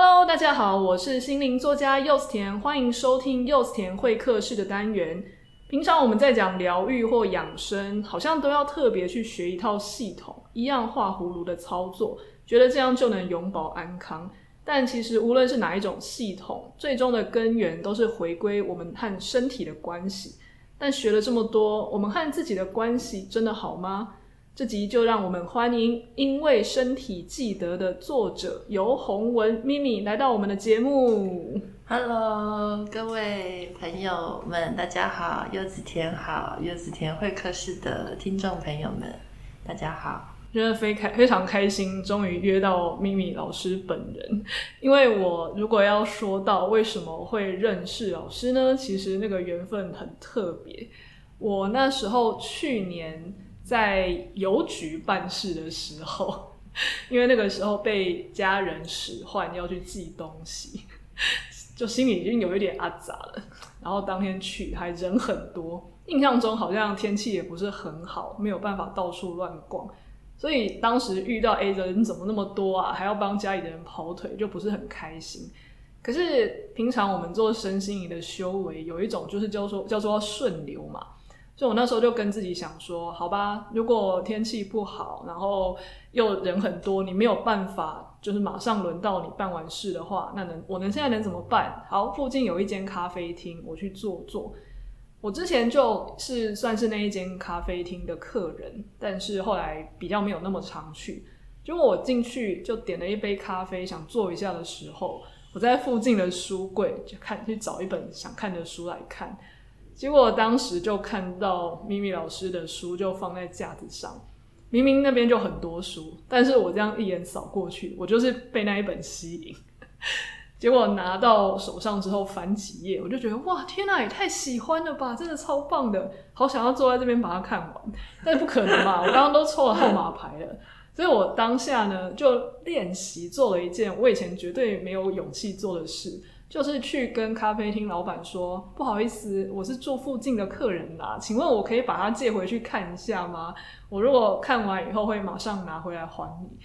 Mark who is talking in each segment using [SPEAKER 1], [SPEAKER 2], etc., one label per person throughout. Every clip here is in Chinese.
[SPEAKER 1] Hello，大家好，我是心灵作家柚子甜，欢迎收听柚子甜会客室的单元。平常我们在讲疗愈或养生，好像都要特别去学一套系统，一样画葫芦的操作，觉得这样就能永保安康。但其实无论是哪一种系统，最终的根源都是回归我们和身体的关系。但学了这么多，我们和自己的关系真的好吗？这集就让我们欢迎因为身体记得的作者游洪文咪咪来到我们的节目。
[SPEAKER 2] Hello，各位朋友们，大家好，柚子甜好，柚子甜会客室的听众朋友们，大家好，
[SPEAKER 1] 真的非开非常开心，终于约到咪咪老师本人。因为我如果要说到为什么会认识老师呢？其实那个缘分很特别。我那时候去年。在邮局办事的时候，因为那个时候被家人使唤要去寄东西，就心里已经有一点阿杂了。然后当天去还人很多，印象中好像天气也不是很好，没有办法到处乱逛。所以当时遇到 A 人怎么那么多啊，还要帮家里的人跑腿，就不是很开心。可是平常我们做身心灵的修为，有一种就是叫做叫做顺流嘛。就我那时候就跟自己想说，好吧，如果天气不好，然后又人很多，你没有办法，就是马上轮到你办完事的话，那能我能现在能怎么办？好，附近有一间咖啡厅，我去坐坐。我之前就是算是那一间咖啡厅的客人，但是后来比较没有那么常去。结果我进去就点了一杯咖啡，想坐一下的时候，我在附近的书柜就看去找一本想看的书来看。结果当时就看到咪咪老师的书就放在架子上，明明那边就很多书，但是我这样一眼扫过去，我就是被那一本吸引。结果拿到手上之后翻几页，我就觉得哇，天哪，也太喜欢了吧，真的超棒的，好想要坐在这边把它看完。但是不可能嘛，我刚刚都抽了号码牌了，所以我当下呢就练习做了一件我以前绝对没有勇气做的事。就是去跟咖啡厅老板说，不好意思，我是住附近的客人啦，请问我可以把它借回去看一下吗？我如果看完以后会马上拿回来还你。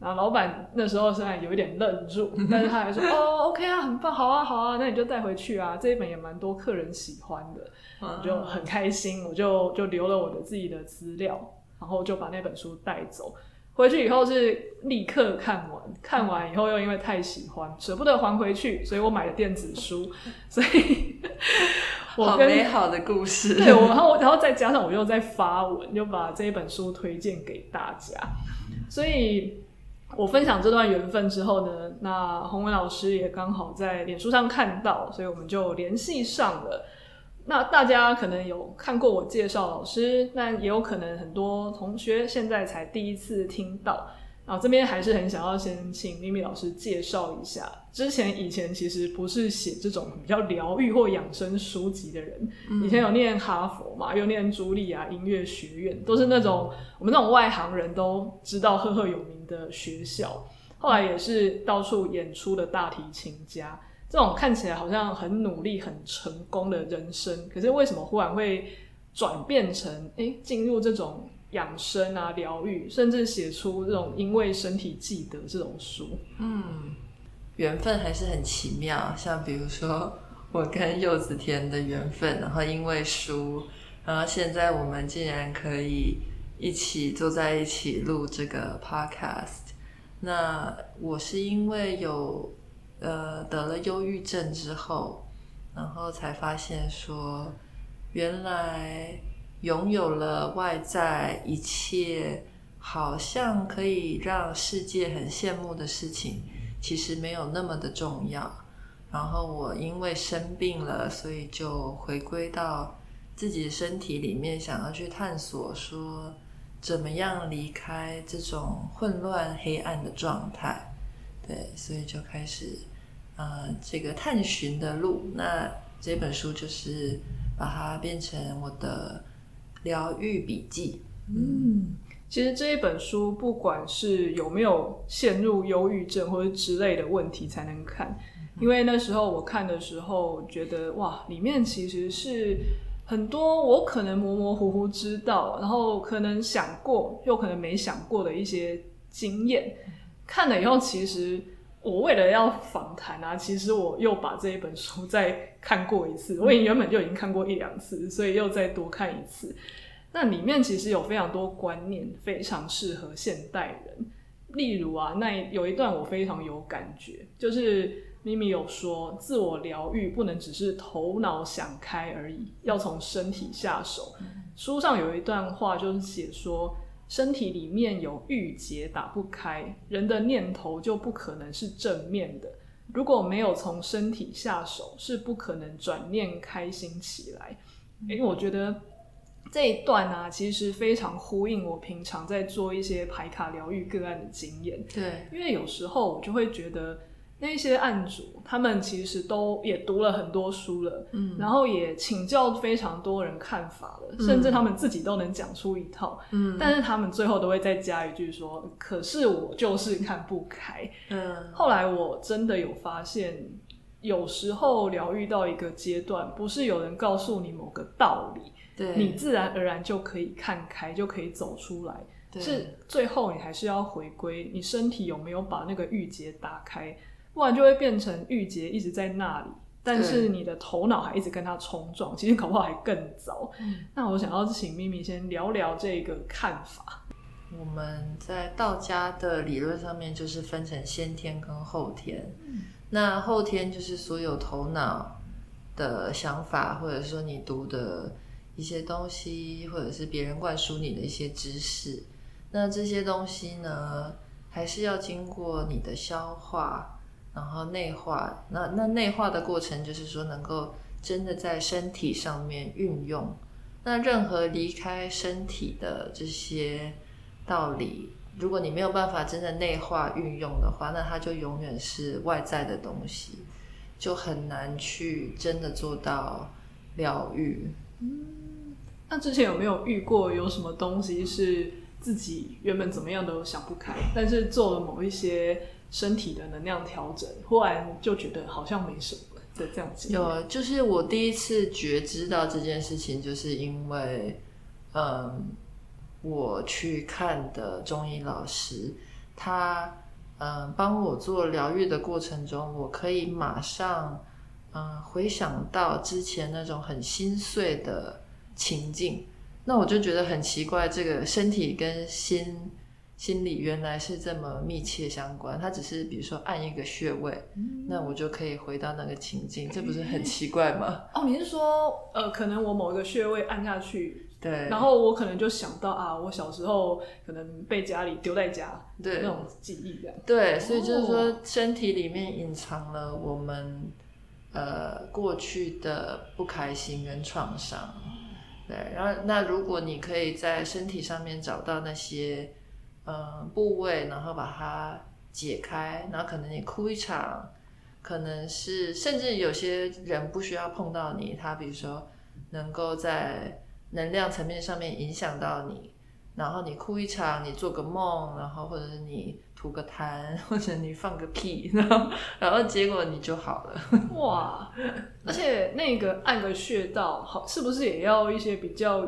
[SPEAKER 1] 然后老板那时候虽然有一点愣住，但是他还说哦，OK 啊，很棒，好啊，好啊，那你就带回去啊。这一本也蛮多客人喜欢的，我就很开心，我就就留了我的自己的资料，然后就把那本书带走。回去以后是立刻看完，看完以后又因为太喜欢，舍不得还回去，所以我买了电子书。所以，我跟，
[SPEAKER 2] 好美好的故事。
[SPEAKER 1] 对，我然后然后再加上我又在发文，就把这一本书推荐给大家。所以我分享这段缘分之后呢，那洪文老师也刚好在脸书上看到，所以我们就联系上了。那大家可能有看过我介绍老师，但也有可能很多同学现在才第一次听到。然后这边还是很想要先请咪咪老师介绍一下，之前以前其实不是写这种比较疗愈或养生书籍的人，以前有念哈佛嘛，又念茱莉亚音乐学院，都是那种我们那种外行人都知道赫赫有名的学校，后来也是到处演出的大提琴家。这种看起来好像很努力、很成功的人生，可是为什么忽然会转变成诶，进入这种养生啊、疗愈，甚至写出这种因为身体记得这种书？
[SPEAKER 2] 嗯，缘分还是很奇妙。像比如说我跟柚子甜的缘分，然后因为书，然后现在我们竟然可以一起坐在一起录这个 podcast。那我是因为有。呃，得了忧郁症之后，然后才发现说，原来拥有了外在一切，好像可以让世界很羡慕的事情，其实没有那么的重要。然后我因为生病了，所以就回归到自己身体里面，想要去探索说，怎么样离开这种混乱黑暗的状态。对，所以就开始。呃，这个探寻的路，那这本书就是把它变成我的疗愈笔记。
[SPEAKER 1] 嗯，其实这一本书，不管是有没有陷入忧郁症或者之类的问题才能看，因为那时候我看的时候觉得，哇，里面其实是很多我可能模模糊糊知道，然后可能想过又可能没想过的一些经验，看了以后其实。我为了要访谈啊，其实我又把这一本书 再看过一次。我也原本就已经看过一两次，所以又再多看一次。那里面其实有非常多观念，非常适合现代人。例如啊，那有一段我非常有感觉，就是咪咪有说，自我疗愈不能只是头脑想开而已，要从身体下手。书上有一段话，就是写说。身体里面有郁结打不开，人的念头就不可能是正面的。如果没有从身体下手，是不可能转念开心起来。因为我觉得这一段呢、啊，其实非常呼应我平常在做一些排卡疗愈个案的经验。
[SPEAKER 2] 对，
[SPEAKER 1] 因为有时候我就会觉得。那些案主，他们其实都也读了很多书了，嗯，然后也请教非常多人看法了，嗯，甚至他们自己都能讲出一套，嗯，但是他们最后都会再加一句说：“可是我就是看不开。”嗯，后来我真的有发现，有时候疗愈到一个阶段，不是有人告诉你某个道理，对，你自然而然就可以看开，就可以走出来，是最后你还是要回归你身体有没有把那个郁结打开。不然就会变成郁结一直在那里，但是你的头脑还一直跟它冲撞，其实搞不好还更糟。嗯。那我想要请咪咪先聊聊这个看法。
[SPEAKER 2] 我们在道家的理论上面就是分成先天跟后天。嗯。那后天就是所有头脑的想法，或者说你读的一些东西，或者是别人灌输你的一些知识。那这些东西呢，还是要经过你的消化。然后内化，那那内化的过程就是说，能够真的在身体上面运用。那任何离开身体的这些道理，如果你没有办法真的内化运用的话，那它就永远是外在的东西，就很难去真的做到疗愈。
[SPEAKER 1] 嗯，那之前有没有遇过有什么东西是自己原本怎么样都想不开，但是做了某一些身体的能量调整，忽然就觉得好像没什么的这样子。
[SPEAKER 2] 有，就是我第一次觉知到这件事情，就是因为，嗯，我去看的中医老师，他嗯帮我做疗愈的过程中，我可以马上嗯回想到之前那种很心碎的情境，那我就觉得很奇怪，这个身体跟心。心理原来是这么密切相关，它只是比如说按一个穴位，嗯，那我就可以回到那个情境，这不是很奇怪吗？
[SPEAKER 1] 哦，你是说，呃，可能我某一个穴位按下去，
[SPEAKER 2] 对，
[SPEAKER 1] 然后我可能就想到啊，我小时候可能被家里丢在家，对，那种记忆这样。
[SPEAKER 2] 对，所以就是说，身体里面隐藏了我们呃过去的不开心跟创伤，对，然后那如果你可以在身体上面找到那些。嗯，部位，然后把它解开，然后可能你哭一场，可能是甚至有些人不需要碰到你，他比如说能够在能量层面上面影响到你，然后你哭一场，你做个梦，然后或者是你吐个痰，或者你放个屁，然后然后结果你就好了。
[SPEAKER 1] 哇！而且那个按个穴道，好，是不是也要一些比较？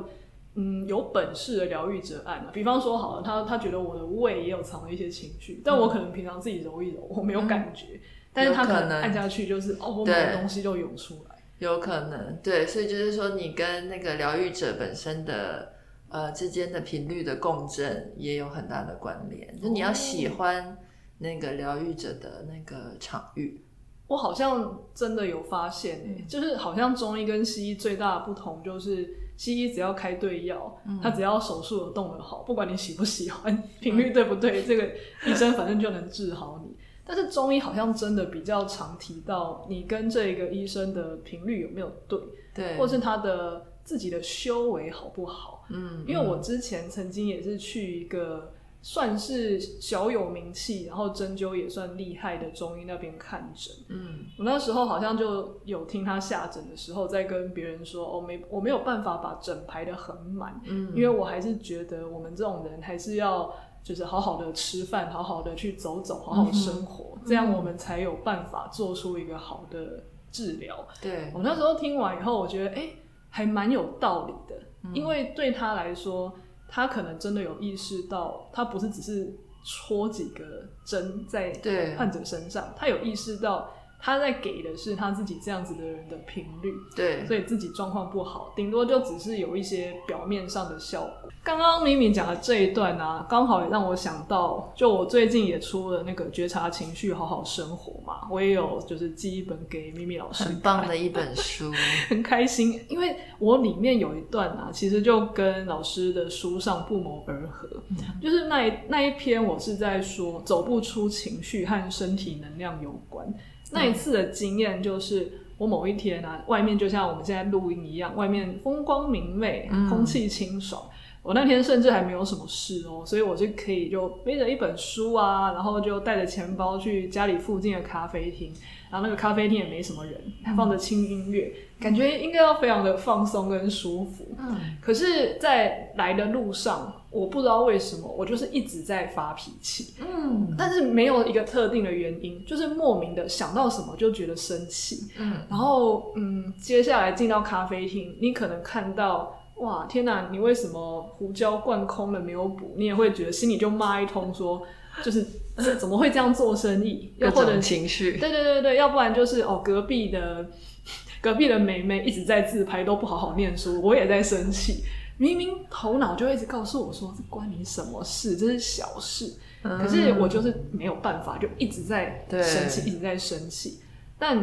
[SPEAKER 1] 嗯，有本事的疗愈者按啊，比方说好了，他他觉得我的胃也有藏了一些情绪，但我可能平常自己揉一揉，我没有感觉，嗯、但是他可能按下去就是哦，我买的东西就涌出来，
[SPEAKER 2] 有可能，对，所以就是说你跟那个疗愈者本身的呃之间的频率的共振也有很大的关联，就你要喜欢那个疗愈者的那个场域。
[SPEAKER 1] 我好像真的有发现、欸，就是好像中医跟西医最大的不同就是。西医只要开对药，他只要手术有动得好，不管你喜不喜欢，频率对不对，这个医生反正就能治好你。但是中医好像真的比较常提到你跟这个医生的频率有没有对，对，或是他的自己的修为好不好。嗯，因为我之前曾经也是去一个。算是小有名气，然后针灸也算厉害的中医那边看诊。嗯，我那时候好像就有听他下诊的时候，在跟别人说：“哦，没，我没有办法把诊排的很满。”嗯，因为我还是觉得我们这种人还是要就是好好的吃饭，好好的去走走，好好生活，嗯，这样我们才有办法做出一个好的治疗。对，我那时候听完以后，我觉得哎，还蛮有道理的，嗯，因为对他来说。他可能真的有意识到，他不是只是戳几个针在患者身上，他有意识到。他在给的是他自己这样子的人的频率，
[SPEAKER 2] 对，
[SPEAKER 1] 所以自己状况不好，顶多就只是有一些表面上的效果。刚刚咪咪讲的这一段啊，刚好也让我想到，就我最近也出了那个觉察情绪，好好生活嘛，我也有就是寄一本给咪咪老师，
[SPEAKER 2] 很棒的一本书，
[SPEAKER 1] 很开心，因为我里面有一段啊，其实就跟老师的书上不谋而合，嗯、就是那一那一篇我是在说走不出情绪和身体能量有关。那一次的经验就是，我某一天啊，外面就像我们现在录音一样，外面风光明媚，空气清爽。嗯、我那天甚至还没有什么事哦，所以我就可以就背着一本书啊，然后就带着钱包去家里附近的咖啡厅。然后那个咖啡厅也没什么人，还放着轻音乐，嗯、感觉应该要非常的放松跟舒服。嗯，可是，在来的路上，我不知道为什么，我就是一直在发脾气。嗯，但是没有一个特定的原因，就是莫名的想到什么就觉得生气。嗯，然后嗯，接下来进到咖啡厅，你可能看到哇，天哪，你为什么胡椒灌空了没有补？你也会觉得心里就骂一通说。就是 怎么会这样做生意？又或者
[SPEAKER 2] 情绪？
[SPEAKER 1] 对对对对，要不然就是哦，隔壁的 隔壁的妹妹一直在自拍，都不好好念书，我也在生气。明明头脑就一直告诉我说，这关你什么事？这是小事。嗯、可是我就是没有办法，就一直在生气，一直在生气。但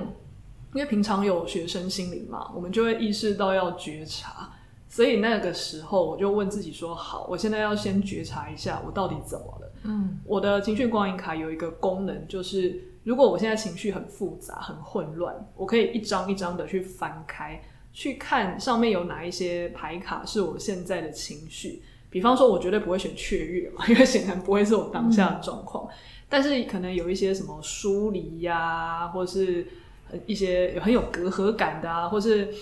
[SPEAKER 1] 因为平常有学生心灵嘛，我们就会意识到要觉察。所以那个时候，我就问自己说：好，我现在要先觉察一下，我到底怎么了？嗯，我的情绪光影卡有一个功能，就是如果我现在情绪很复杂、很混乱，我可以一张一张的去翻开，去看上面有哪一些牌卡是我现在的情绪。比方说，我绝对不会选雀跃嘛，因为显然不会是我当下的状况。但是可能有一些什么疏离呀，或是一些很有隔阂感的啊，或是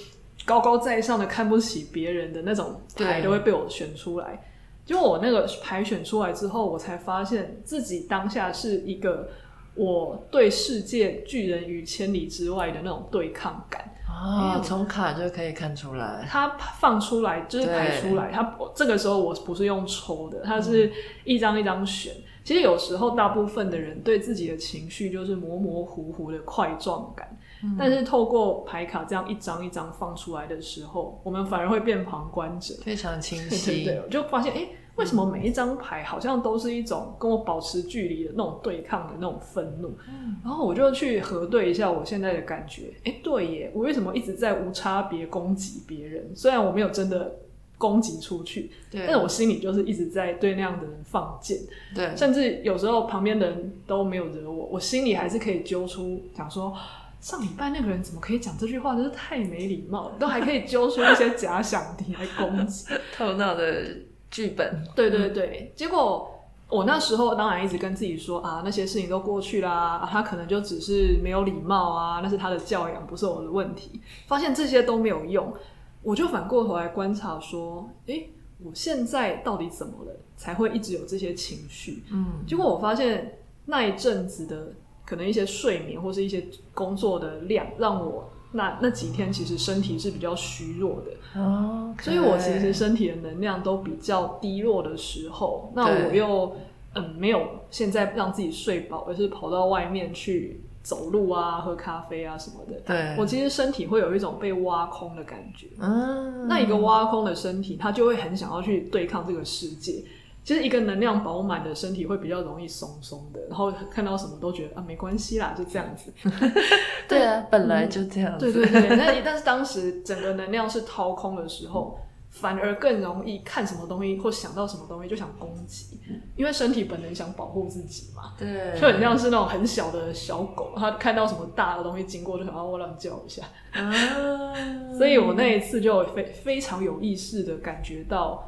[SPEAKER 1] 高高在上的看不起别人的那种牌，都会被我选出来。就我那个牌选出来之后，我才发现自己当下是一个我对世界拒人于千里之外的那种对抗感
[SPEAKER 2] 啊，从卡就可以看出来。
[SPEAKER 1] 它放出来就是排出来，它这个时候我不是用抽的，它是一张一张选。嗯、其实有时候大部分的人对自己的情绪就是模模糊糊的块状感，嗯、但是透过牌卡这样一张一张放出来的时候，我们反而会变旁观者，
[SPEAKER 2] 非常清晰。
[SPEAKER 1] 对，对，对，我就发现哎。诶为什么每一张牌好像都是一种跟我保持距离的那种对抗的那种愤怒？嗯、然后我就去核对一下我现在的感觉。哎，对耶，我为什么一直在无差别攻击别人？虽然我没有真的攻击出去，但是我心里就是一直在对那样的人放箭。对，甚至有时候旁边的人都没有惹我，我心里还是可以揪出，想说上礼拜那个人怎么可以讲这句话，真是太没礼貌了，都还可以揪出一些假想敌来攻击
[SPEAKER 2] 头脑的。剧本，
[SPEAKER 1] 对对对，嗯、结果我那时候当然一直跟自己说啊，那些事情都过去啦，啊、他可能就只是没有礼貌啊，那是他的教养，不是我的问题。发现这些都没有用，我就反过头来观察说，诶，我现在到底怎么了，才会一直有这些情绪？嗯，结果我发现那一阵子的可能一些睡眠或是一些工作的量，让我。那那几天其实身体是比较虚弱的，Okay. 所以我其实身体的能量都比较低落的时候，那我又嗯没有现在让自己睡饱，而是跑到外面去走路啊、喝咖啡啊什么的。对，我其实身体会有一种被挖空的感觉。嗯，那一个挖空的身体，他就会很想要去对抗这个世界。其实一个能量饱满的身体会比较容易松松的，然后看到什么都觉得啊没关系啦，就这样子。
[SPEAKER 2] 对啊，本来就这样子。
[SPEAKER 1] 对对对，但但是当时整个能量是掏空的时候，反而更容易看什么东西或想到什么东西就想攻击，因为身体本能想保护自己嘛。对，就很像是那种很小的小狗，它看到什么大的东西经过就想要我乱叫一下。啊，所以我那一次就非非常有意识的感觉到，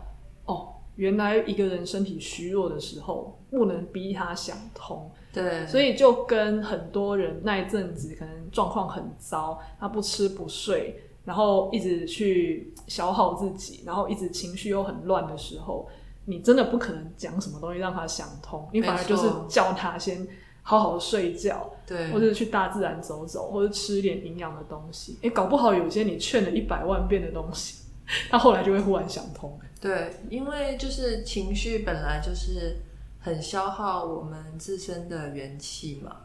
[SPEAKER 1] 哦。原来一个人身体虚弱的时候，不能逼他想通。对，所以就跟很多人那一阵子可能状况很糟，他不吃不睡，然后一直去消耗自己，然后一直情绪又很乱的时候，你真的不可能讲什么东西让他想通，你反而就是叫他先好好睡觉，对，或者去大自然走走，或者吃一点营养的东西。诶，搞不好有些你劝了一百万遍的东西，他后来就会忽然想通。
[SPEAKER 2] 对，因为就是情绪本来就是很消耗我们自身的元气嘛。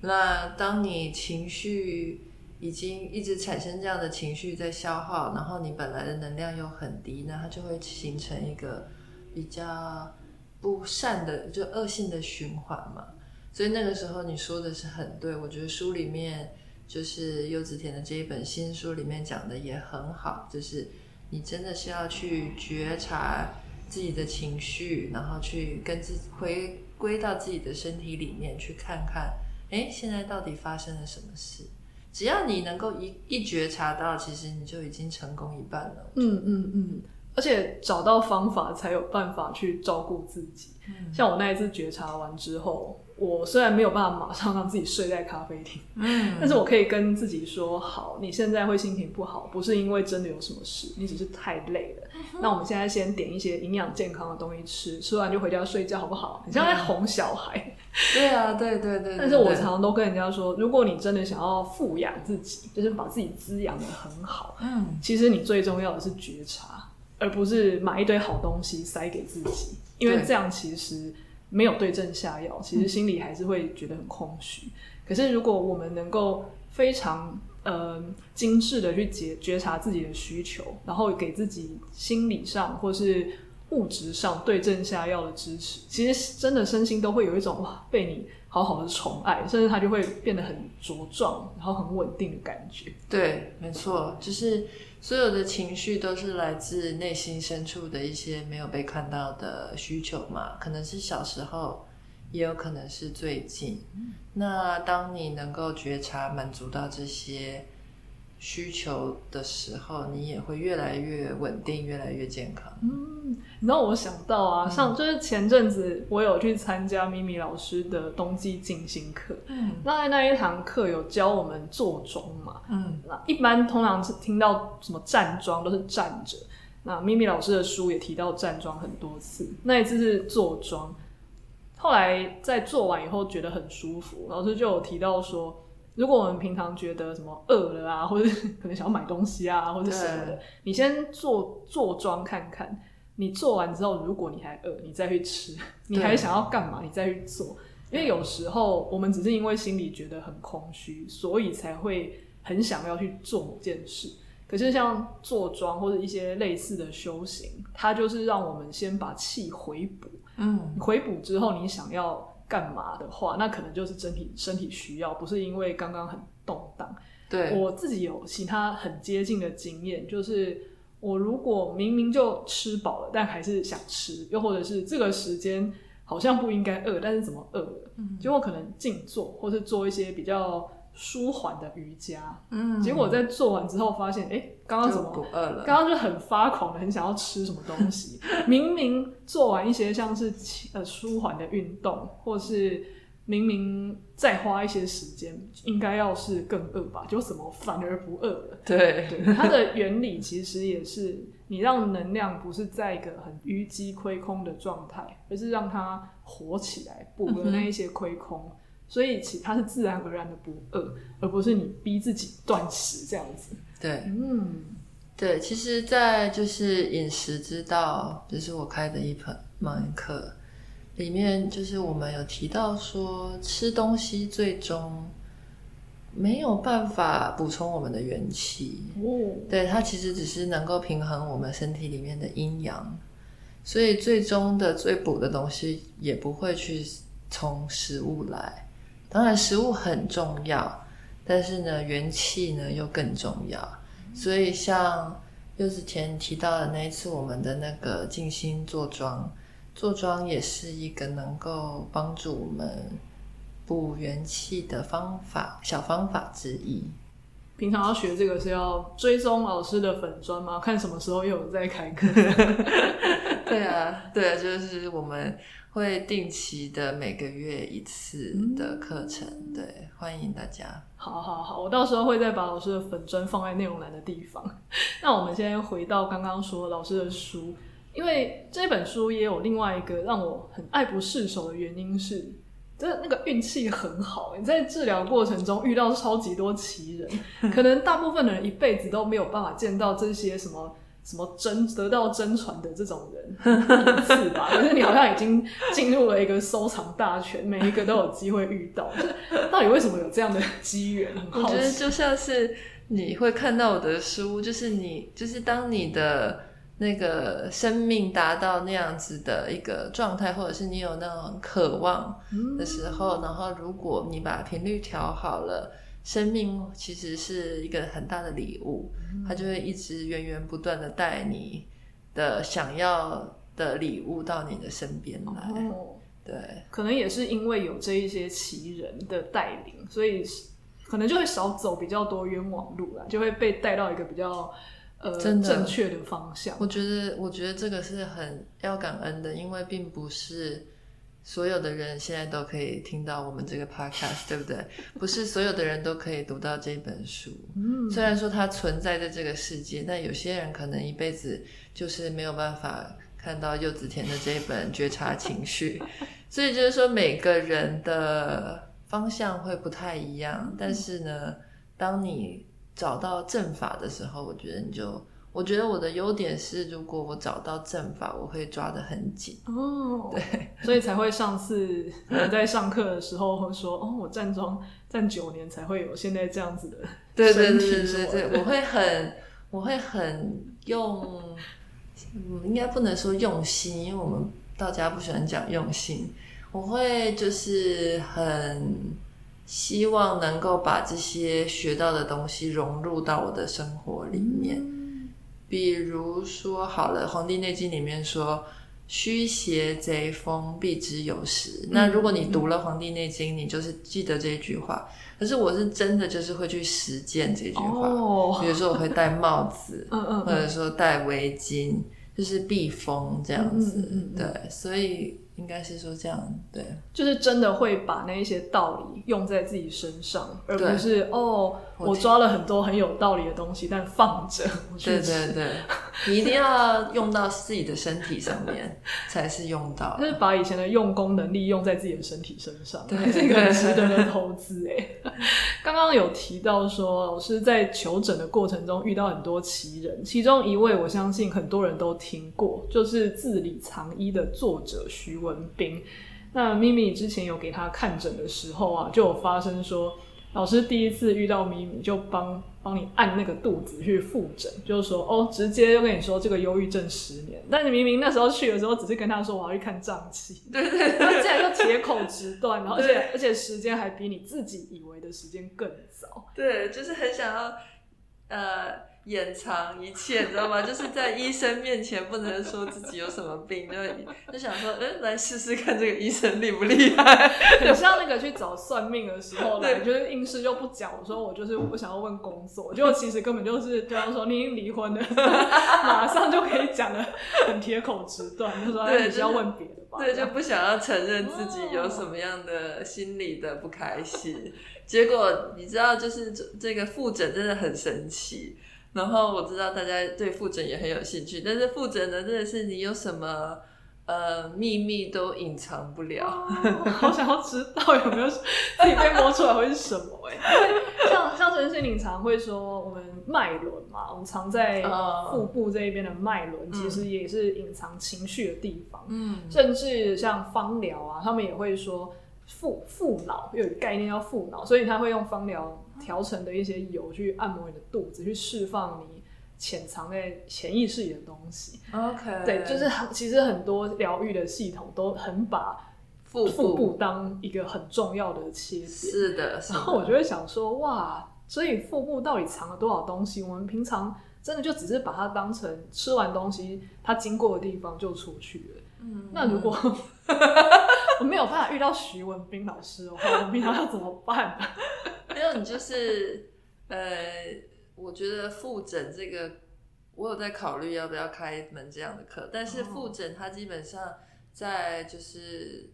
[SPEAKER 2] 那当你情绪已经一直产生这样的情绪在消耗，然后你本来的能量又很低，那它就会形成一个比较不善的，就恶性的循环嘛。所以那个时候你说的是很对，我觉得书里面就是柚子田的这一本新书里面讲的也很好，就是你真的是要去觉察自己的情绪，然后去跟自己回归到自己的身体里面去看看，哎，现在到底发生了什么事？只要你能够一一觉察到，其实你就已经成功一半了。
[SPEAKER 1] 嗯嗯嗯，而且找到方法才有办法去照顾自己。嗯，像我那一次觉察完之后。我虽然没有办法马上让自己睡在咖啡厅，嗯，但是我可以跟自己说：好，你现在会心情不好，不是因为真的有什么事，你只是太累了。嗯、那我们现在先点一些营养健康的东西吃，吃完就回家睡觉，好不好？你像在哄小孩。嗯、
[SPEAKER 2] 对啊，对对对，对。
[SPEAKER 1] 但是我常常都跟人家说，如果你真的想要富养自己，就是把自己滋养的很好，嗯，其实你最重要的是觉察，而不是买一堆好东西塞给自己，因为这样其实。没有对症下药，其实心里还是会觉得很空虚。嗯、可是如果我们能够非常呃精致的去觉觉察自己的需求，然后给自己心理上或是物质上对症下药的支持，其实真的身心都会有一种哇被你好好的宠爱，甚至它就会变得很茁壮，然后很稳定的感觉。
[SPEAKER 2] 对，没错，就是。所有的情绪都是来自内心深处的一些没有被看到的需求嘛，可能是小时候，也有可能是最近。那当你能够觉察、满足到这些。需求的时候，你也会越来越稳定，越来越健康。
[SPEAKER 1] 嗯，你让我想到啊，像就是前阵子我有去参加咪咪老师的冬季静心课。嗯，那在那一堂课有教我们坐庄嘛。嗯，那一般通常是听到什么站桩都是站着。那咪咪老师的书也提到站桩很多次，那一次是坐庄。后来在做完以后觉得很舒服，老师就有提到说。如果我们平常觉得什么饿了啊，或者可能想要买东西啊，或者什么的，你先做坐庄看看。你做完之后，如果你还饿，你再去吃。你还想要干嘛？你再去做。因为有时候我们只是因为心里觉得很空虚，所以才会很想要去做某件事。可是像坐庄或者一些类似的修行，它就是让我们先把气回补。嗯，回补之后，你想要。干嘛的话，那可能就是身体身体需要，不是因为刚刚很动荡。对，我自己有其他很接近的经验，就是我如果明明就吃饱了，但还是想吃，又或者是这个时间好像不应该饿，但是怎么饿了？嗯，结果可能静坐，或是做一些比较。舒缓的瑜伽，嗯，结果在做完之后发现，哎，刚刚怎么不饿了？刚刚就很发狂的，很想要吃什么东西。明明做完一些像是呃舒缓的运动，或是明明再花一些时间，应该要是更饿吧？就怎么反而不饿了？对，对，它的原理其实也是你让能量不是在一个很淤积亏空的状态，而是让它活起来，补了那一些亏空。嗯所以其它是自然而然的不饿，而不是你逼自己断食这样子。
[SPEAKER 2] 对，嗯，对，其实，在就是饮食之道，就是我开的一门课里面，就是我们有提到说，吃东西最终没有办法补充我们的元气。哦，对，它其实只是能够平衡我们身体里面的阴阳，所以最终的最补的东西也不会去从食物来。当然，食物很重要，但是呢，元气呢又更重要。所以，像柚子前提到的那一次，我们的那个静心坐庄，坐庄也是一个能够帮助我们补元气的方法，小方法之一。
[SPEAKER 1] 平常要学这个是要追踪老师的粉砖吗？看什么时候又有在开课？
[SPEAKER 2] 对啊，对啊，就是我们。会定期的每个月一次的课程，嗯、对，欢迎大家。
[SPEAKER 1] 好好好，我到时候会再把老师的粉专放在内容栏的地方。那我们先回到刚刚说老师的书，因为这本书也有另外一个让我很爱不释手的原因是，真的那个运气很好。你在治疗过程中遇到超级多奇人，可能大部分的人一辈子都没有办法见到这些什么。什么真得到真传的这种人一次吧，可是你好像已经进入了一个收藏大全，每一个都有机会遇到。到底为什么有这样的机缘？
[SPEAKER 2] 我觉得就像是你会看到我的书，就是你就是当你的那个生命达到那样子的一个状态，或者是你有那种渴望的时候，嗯、然后如果你把频率调好了。生命其实是一个很大的礼物，它就会一直源源不断的带你的想要的礼物到你的身边来。哦、对，
[SPEAKER 1] 可能也是因为有这一些奇人的带领，所以可能就会少走比较多冤枉路了，就会被带到一个比较呃正确的方向。
[SPEAKER 2] 我觉得，我觉得这个是很要感恩的，因为并不是。所有的人现在都可以听到我们这个 podcast，对不对？不是所有的人都可以读到这本书。嗯，虽然说它存在在这个世界，但有些人可能一辈子就是没有办法看到柚子田的这一本《觉察情绪》。所以就是说，每个人的方向会不太一样。但是呢，当你找到正法的时候，我觉得你就。我觉得我的优点是，如果我找到正法，我会抓得很紧。哦，对，
[SPEAKER 1] 所以才会上次在上课的时候会说，哦，我站桩站九年才会有现在这样子的
[SPEAKER 2] 对对对对对，我会很我会很用，应该不能说用心，因为我们道家不喜欢讲用心。我会就是很希望能够把这些学到的东西融入到我的生活里面。嗯比如说，好了，《黄帝内经》里面说“虚邪贼风，避之有时”。嗯、那如果你读了《黄帝内经》，你就是记得这句话。可是我是真的就是会去实践这句话。哦、比如说，我会戴帽子，嗯嗯，或者说戴围巾，就是避风这样子。对，所以。应该是说这样，对，
[SPEAKER 1] 就是真的会把那一些道理用在自己身上，而不是哦，我抓了很多很有道理的东西，但放着。
[SPEAKER 2] 对对对，你一定要用到自己的身体上面，才是用到。
[SPEAKER 1] 就是把以前的用功能力用在自己的身体身上，对，是一个很值得 的投资哎。刚刚有提到说，老师在求诊的过程中遇到很多奇人，其中一位我相信很多人都听过，就是字里藏医的作者徐文斌，那咪咪之前有给他看诊的时候啊，就有发生说，老师第一次遇到咪咪就帮帮你按那个肚子去复诊，就是说哦，直接就跟你说这个忧郁症十年，但你明明那时候去的时候只是跟他说我要去看胀气，
[SPEAKER 2] 对对对，
[SPEAKER 1] 然后竟然就铁口直断，然后而且而且时间还比你自己以为的时间更早，
[SPEAKER 2] 对，就是很想要呃。掩藏一切，你知道吗？就是在医生面前不能说自己有什么病，就就想说，嗯、欸，来试试看这个医生厉不厉害。
[SPEAKER 1] 很像那个去找算命的时候，对，就是应试就不讲，我说我就是我想要问工作，结果其实根本就是对方说你已经离婚了，马上就可以讲得很铁口直断，就说你是要问别的吧？
[SPEAKER 2] 对，就不想要承认自己有什么样的心理的不开心。结果你知道，就是这这个复诊真的很神奇。然后我知道大家对复诊也很有兴趣，但是复诊呢，真的是你有什么呃秘密都隐藏不了。
[SPEAKER 1] 哦、好想要知道有没有自己被摸出来会是什么 哎？像像陈心凌常会说，我们脉轮嘛，我们藏在腹部这一边的脉轮，嗯、其实也是隐藏情绪的地方。嗯，甚至像芳疗啊，他们也会说腹腹脑有一个概念叫腹脑，所以他会用芳疗。调成的一些油去按摩你的肚子，去释放你潜藏在潜意识里的东西。OK，对，就是很其实很多疗愈的系统都很把腹腹部当一个很重要的切点。
[SPEAKER 2] 是的，
[SPEAKER 1] 然后我就会想说，哇，所以腹部到底藏了多少东西？我们平常真的就只是把它当成吃完东西，它经过的地方就出去了。嗯，那如果 我没有办法遇到徐文斌老师的话，我平常要怎么办？
[SPEAKER 2] 没有，你就是呃，我觉得复诊这个，我有在考虑要不要开一门这样的课。但是复诊它基本上在就是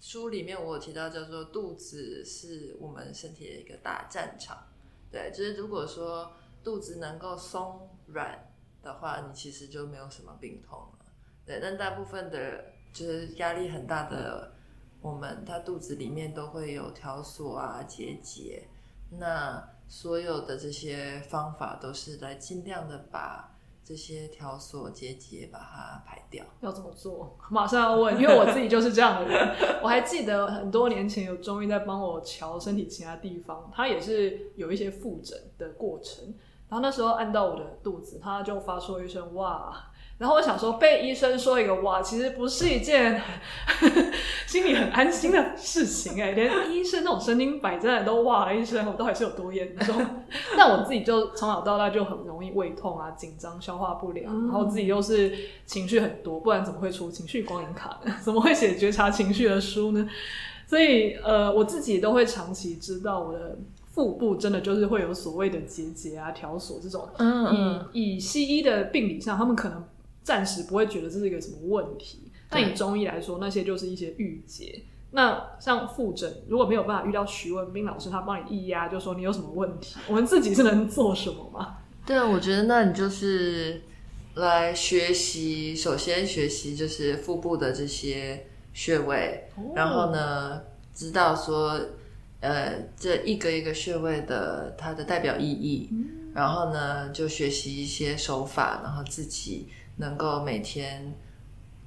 [SPEAKER 2] 书里面我有提到叫做肚子是我们身体的一个大战场。对，就是如果说肚子能够松软的话，你其实就没有什么病痛了。对，但大部分的就是压力很大的。我们他肚子里面都会有条索啊、结节，那所有的这些方法都是来尽量的把这些条索结节把它排掉。
[SPEAKER 1] 要怎么做？马上要问，因为我自己就是这样的人。我还记得很多年前有中医在帮我瞧身体其他地方，他也是有一些复诊的过程。然后那时候按到我的肚子，他就发出一声“哇”。然后我想说，被医生说一个哇，其实不是一件呵呵 心里很安心的事情哎，连医生那种神经百战都哇了一声，我到底是有多严重？但我自己就从小到大就很容易胃痛啊、紧张、消化不良，然后自己又是情绪很多，不然怎么会出情绪光影卡呢？怎么会写觉察情绪的书呢？所以呃，我自己都会长期知道我的腹部真的就是会有所谓的结节啊、条索这种。嗯嗯。以以西医的病理上，他们可能。暂时不会觉得这是一个什么问题，但以中医来说，那些就是一些郁结。那像复诊，如果没有办法遇到徐文斌老师，他帮你一压，就说你有什么问题，我们自己是能做什么吗？
[SPEAKER 2] 对啊，我觉得那你就是来学习，首先学习就是腹部的这些穴位，哦、然后呢，知道说，呃，这一个一个穴位的它的代表意义，嗯、然后呢，就学习一些手法，然后自己。能够每天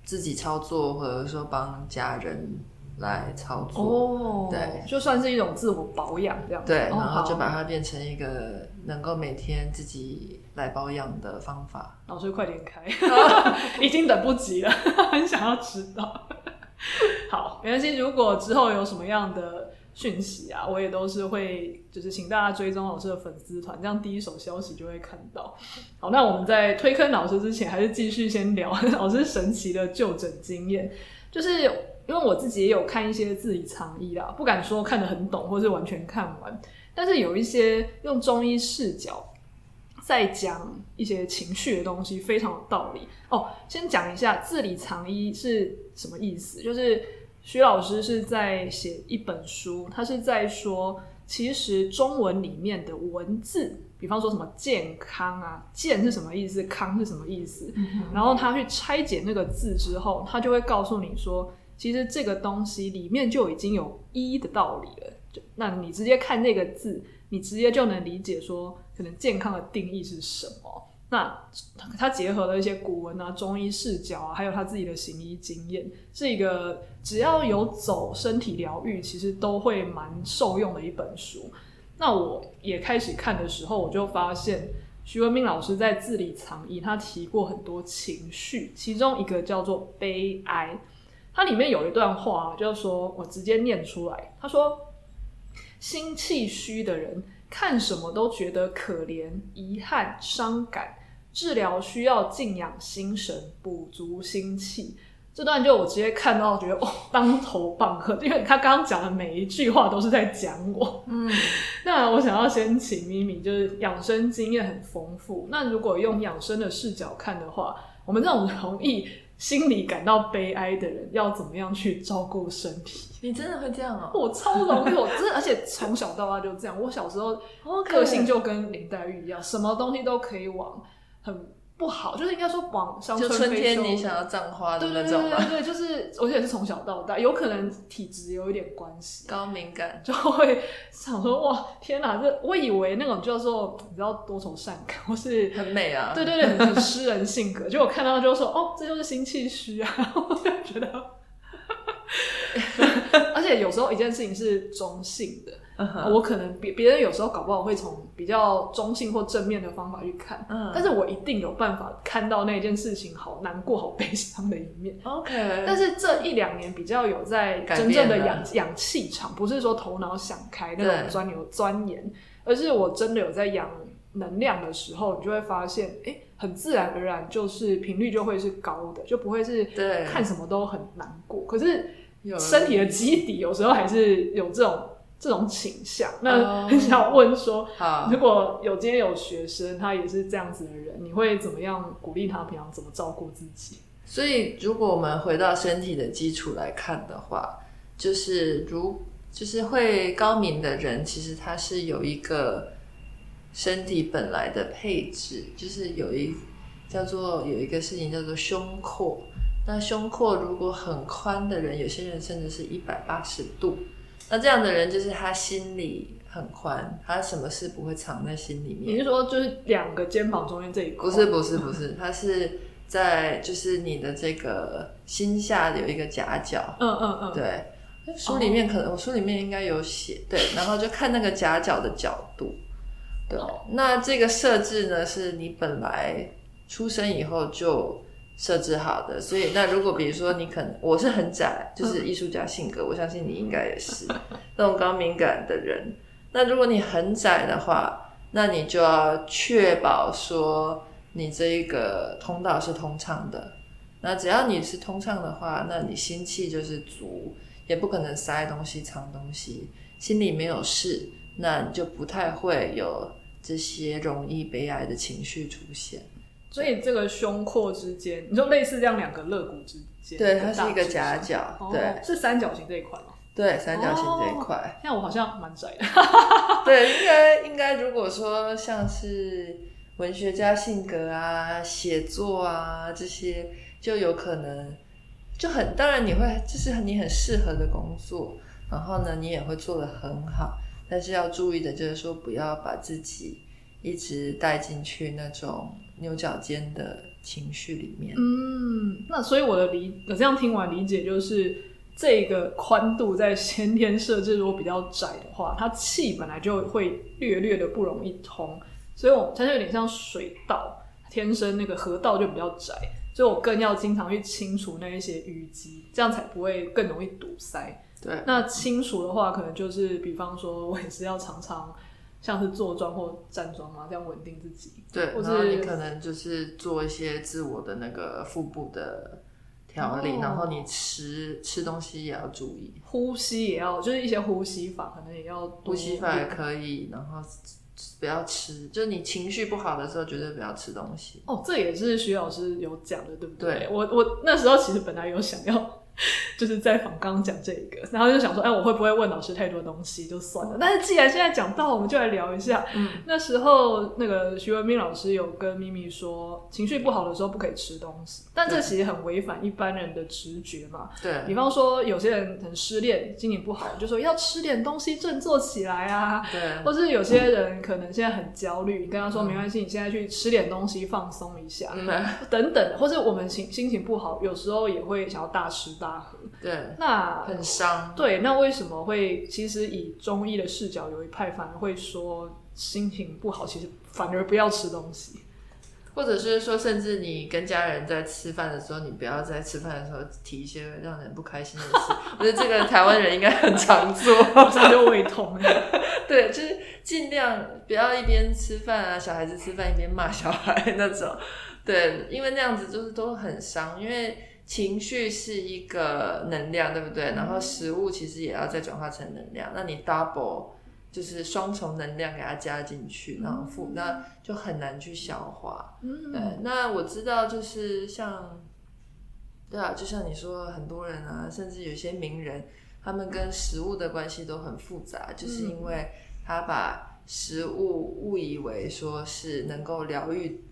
[SPEAKER 2] 自己操作，或者说帮家人来操作，哦，对，
[SPEAKER 1] 就算是一种自我保养这样子。
[SPEAKER 2] 对，然后就把它变成一个能够每天自己来保养的方法。
[SPEAKER 1] 老师快点开，已经等不及了，很想要知道。好，没关系，如果之后有什么样的。讯息啊，我也都是会，就是请大家追踪老师的粉丝团，这样第一手消息就会看到。好，那我们在推坑老师之前，还是继续先聊 老师神奇的就诊经验。就是因为我自己也有看一些字里藏医啦，不敢说看得很懂，或是完全看完，但是有一些用中医视角在讲一些情绪的东西，非常有道理。哦，先讲一下字里藏医是什么意思，就是。徐老师是在写一本书，他是在说，其实中文里面的文字，比方说什么健康啊，健是什么意思，康是什么意思，嗯、然后他去拆解那个字之后，他就会告诉你说，其实这个东西里面就已经有一的道理了。就那你直接看那个字，你直接就能理解说，可能健康的定义是什么。那他结合了一些古文啊、中医视角啊，还有他自己的行医经验，是一个只要有走身体疗愈，其实都会蛮受用的一本书。那我也开始看的时候，我就发现徐文彬老师在字里藏意，他提过很多情绪，其中一个叫做悲哀。它里面有一段话，就是说我直接念出来，他说：“心气虚的人。”看什么都觉得可怜、遗憾、伤感，治疗需要静养心神，补足心气。这段就我直接看到，觉得哦，当头棒喝，因为他刚刚讲的每一句话都是在讲我。嗯，那我想要先请咪咪，就是养生经验很丰富。那如果用养生的视角看的话，我们这种容易。心里感到悲哀的人要怎么样去照顾身体？
[SPEAKER 2] 你真的会这样啊？
[SPEAKER 1] 我超容易，我真的，而且从小到大就这样。我小时候个性就跟林黛玉一样，什么东西都可以往很。不好，就是应该说往伤春悲秋。就春天你想要葬花的那种吧？对对对，就是我觉得是从小到大，有可能体质有一点关系，
[SPEAKER 2] 高敏感
[SPEAKER 1] 就会想说哇，天哪！这我以为那种叫做你知道多愁善感，或是
[SPEAKER 2] 很美啊，
[SPEAKER 1] 对对对，很诗人性格。就我看到就说哦，这就是心气虚啊，我就觉得，而且有时候一件事情是中性的。Uh huh. 我可能别别人有时候搞不好会从比较中性或正面的方法去看，uh huh. 但是我一定有办法看到那件事情好难过、好悲伤的一面。OK，但是这一两年比较有在真正的养养气场，不是说头脑想开那种钻牛钻研，而是我真的有在养能量的时候，你就会发现，哎、欸，很自然而然就是频率就会是高的，就不会是看什么都很难过。可是身体的基底有时候还是有这种。这种倾向，那很想问说，嗯、如果有今天有学生，他也是这样子的人，你会怎么样鼓励他？平常怎么照顾自己？
[SPEAKER 2] 所以，如果我们回到身体的基础来看的话，就是如就是会高敏的人，其实他是有一个身体本来的配置，就是有一叫做有一个事情叫做胸廓。那胸廓如果很宽的人，有些人甚至是一百八十度。那这样的人就是他心里很宽，他什么事不会藏在心里面。
[SPEAKER 1] 你是说就是两个肩膀中间这一块？
[SPEAKER 2] 不是不是不是，他是在就是你的这个心下有一个夹角。
[SPEAKER 1] 嗯嗯嗯，
[SPEAKER 2] 对。书里面可能，我书里面应该有写，对，然后就看那个夹角的角度，对，那这个设置呢，是你本来出生以后就设置好的，所以那如果比如说你可能我是很窄，就是艺术家性格，我相信你应该也是那种高敏感的人，那如果你很窄的话，那你就要确保说你这一个通道是通畅的，那只要你是通畅的话，那你心气就是足。也不可能塞东西、藏东西，心里没有事，那你就不太会有这些容易悲哀的情绪出现。
[SPEAKER 1] 所以这个胸廓之间，你就类似这样两个肋骨之间，
[SPEAKER 2] 对，它是一个夹角，
[SPEAKER 1] 哦、
[SPEAKER 2] 对，
[SPEAKER 1] 是三角形这一块吗？
[SPEAKER 2] 对，三角形这一块。那、
[SPEAKER 1] 哦、我好像蛮窄的。
[SPEAKER 2] 对，应该应该，如果说像是文学家性格啊、写作啊这些，就有可能。就很当然，你会这是你很适合的工作，然后呢，你也会做得很好。但是要注意的就是说，不要把自己一直带进去那种牛角尖的情绪里面。
[SPEAKER 1] 嗯，那所以我的理，我这样听完理解就是，这个宽度在先天设置如果比较窄的话，它气本来就会略略的不容易通，所以我它就有点像水道，天生那个河道就比较窄。所以我更要经常去清除那一些淤积，这样才不会更容易堵塞。
[SPEAKER 2] 对，
[SPEAKER 1] 那清除的话，可能就是比方说，我也是要常常像是坐庄或站桩嘛，这样稳定自己。
[SPEAKER 2] 对，或者你可能就是做一些自我的那个腹部的调理，哦、然后你吃吃东西也要注意，
[SPEAKER 1] 呼吸也要，就是一些呼吸法可能也要，
[SPEAKER 2] 呼吸法也可以，然后。不要吃，就是你情绪不好的时候，绝对不要吃东西。
[SPEAKER 1] 哦，这也是徐老师有讲的，对不对？
[SPEAKER 2] 对，
[SPEAKER 1] 我我那时候其实本来有想要。就是在访刚讲这个，然后就想说，哎，我会不会问老师太多东西，就算了。但是既然现在讲到，我们就来聊一下。嗯，那时候那个徐文斌老师有跟咪咪说，情绪不好的时候不可以吃东西，但这其实很违反一般人的直觉嘛。
[SPEAKER 2] 对，
[SPEAKER 1] 比方说有些人很失恋，心情不好，就说要吃点东西振作起来啊。
[SPEAKER 2] 对，
[SPEAKER 1] 或是有些人可能现在很焦虑，你跟他说没关系，你现在去吃点东西放松一下，嗯，等等。或是我们心心情不好，有时候也会想要大吃大喝。
[SPEAKER 2] 对，
[SPEAKER 1] 那
[SPEAKER 2] 很伤。
[SPEAKER 1] 对，那为什么会？其实以中医的视角，有一派反而会说，心情不好，其实反而不要吃东西，
[SPEAKER 2] 或者是说，甚至你跟家人在吃饭的时候，你不要在吃饭的时候提一些让人不开心的事。我觉得这个台湾人应该很常做，
[SPEAKER 1] 马上就胃痛。
[SPEAKER 2] 对，就是尽量不要一边吃饭啊，小孩子吃饭一边骂小孩那种。对，因为那样子就是都很伤，因为。情绪是一个能量，对不对？然后食物其实也要再转化成能量，那你 double 就是双重能量给它加进去，然后负那就很难去消化。嗯，对。那我知道，就是像，对啊，就像你说，很多人啊，甚至有些名人，他们跟食物的关系都很复杂，就是因为他把食物误以为说是能够疗愈、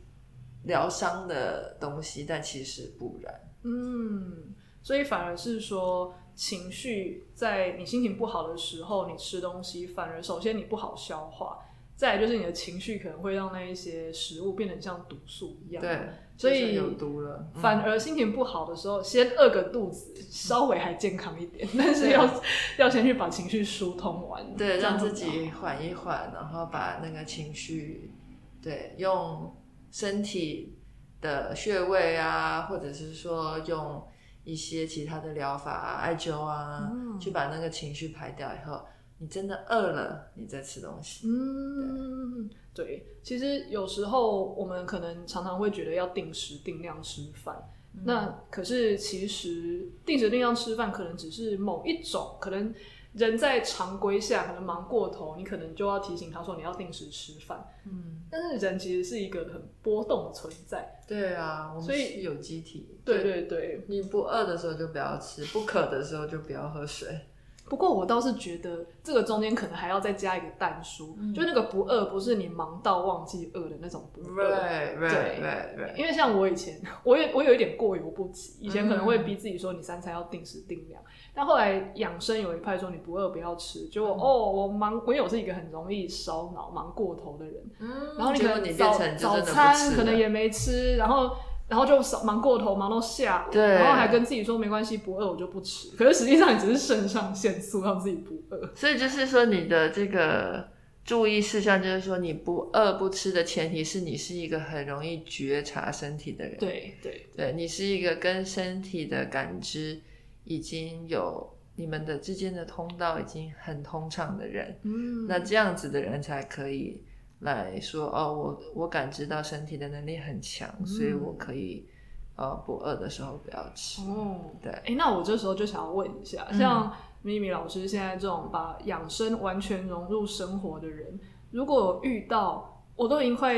[SPEAKER 2] 疗伤的东西，但其实不然。
[SPEAKER 1] 嗯，所以反而是说，情绪在你心情不好的时候，你吃东西反而首先你不好消化，再来就是你的情绪可能会让那一些食物变得像毒素一样。
[SPEAKER 2] 对，
[SPEAKER 1] 所以
[SPEAKER 2] 有毒了。
[SPEAKER 1] 反而心情不好的时候，嗯、先饿个肚子，稍微还健康一点，但是要要先去把情绪疏通完，
[SPEAKER 2] 对，让自己缓一缓，然后把那个情绪，对，用身体。的穴位啊，或者是说用一些其他的疗法啊，艾灸啊，嗯、去把那个情绪排掉以后，你真的饿了，你再吃东西。
[SPEAKER 1] 嗯，对，对，其实有时候我们可能常常会觉得要定时定量吃饭，嗯、那可是其实定时定量吃饭可能只是某一种可能。人在常规下可能忙过头，你可能就要提醒他说你要定时吃饭。嗯，但是人其实是一个很波动的存在。
[SPEAKER 2] 对啊，我们是有机体。
[SPEAKER 1] 对对对，
[SPEAKER 2] 你不饿的时候就不要吃，不渴的时候就不要喝水。
[SPEAKER 1] 不过我倒是觉得这个中间可能还要再加一个蛋书，嗯、就那个不饿不是你忙到忘记饿的那种不饿。
[SPEAKER 2] 对对对，
[SPEAKER 1] 因为像我以前，我有我有一点过犹不及，以前可能会逼自己说你三餐要定时定量。但后来养生有一派说你不饿不要吃，结果、嗯、哦，我忙，因为我是一个很容易烧脑、忙过头的人，嗯，然后你可能早早餐可能也没吃，然后然后就忙过头，忙到下午，对，然后还跟自己说没关系，不饿我就不吃，可是实际上你只是肾上腺素让自己不饿，
[SPEAKER 2] 所以就是说你的这个注意事项就是说你不饿不吃的前提是你是一个很容易觉察身体的人，
[SPEAKER 1] 对对。
[SPEAKER 2] 对，你是一个跟身体的感知。已经有你们的之间的通道已经很通畅的人，嗯，那这样子的人才可以来说哦，我我感知到身体的能力很强，嗯、所以我可以呃不饿的时候不要吃。哦，对，
[SPEAKER 1] 哎，那我这时候就想要问一下，像咪咪老师现在这种把养生完全融入生活的人，如果遇到我都已经快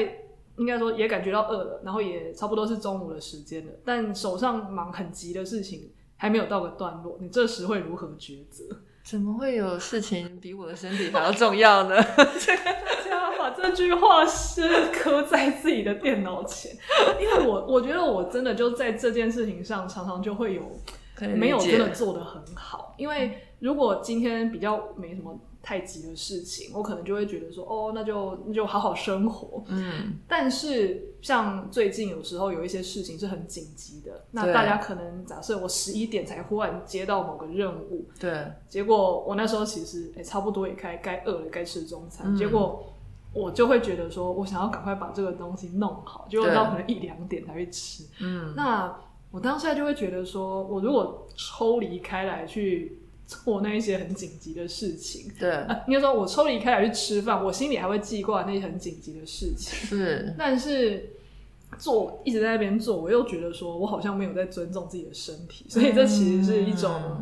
[SPEAKER 1] 应该说也感觉到饿了，然后也差不多是中午的时间了，但手上忙很急的事情。还没有到个段落，你这时会如何抉择？
[SPEAKER 2] 怎么会有事情比我的身体还要 重要呢？大
[SPEAKER 1] 家把这句话是刻在自己的电脑前，因为我我觉得我真的就在这件事情上常常就会有没有真的做得很好，因为如果今天比较没什么。太急的事情，我可能就会觉得说，哦，那就那就好好生活。嗯，但是像最近有时候有一些事情是很紧急的，那大家可能假设我十一点才忽然接到某个任务，
[SPEAKER 2] 对，
[SPEAKER 1] 结果我那时候其实哎、欸、差不多也该该饿了，该吃中餐，嗯，结果我就会觉得说我想要赶快把这个东西弄好，结果到可能一两点才会吃。嗯，那我当下就会觉得说，我如果抽离开来去。做那一些很紧急的事情，
[SPEAKER 2] 对，
[SPEAKER 1] 啊、应该说，我抽离开来去吃饭，我心里还会记挂那些很紧急的事情，
[SPEAKER 2] 是。
[SPEAKER 1] 但是做一直在那边做，我又觉得说我好像没有在尊重自己的身体，所以这其实是一种，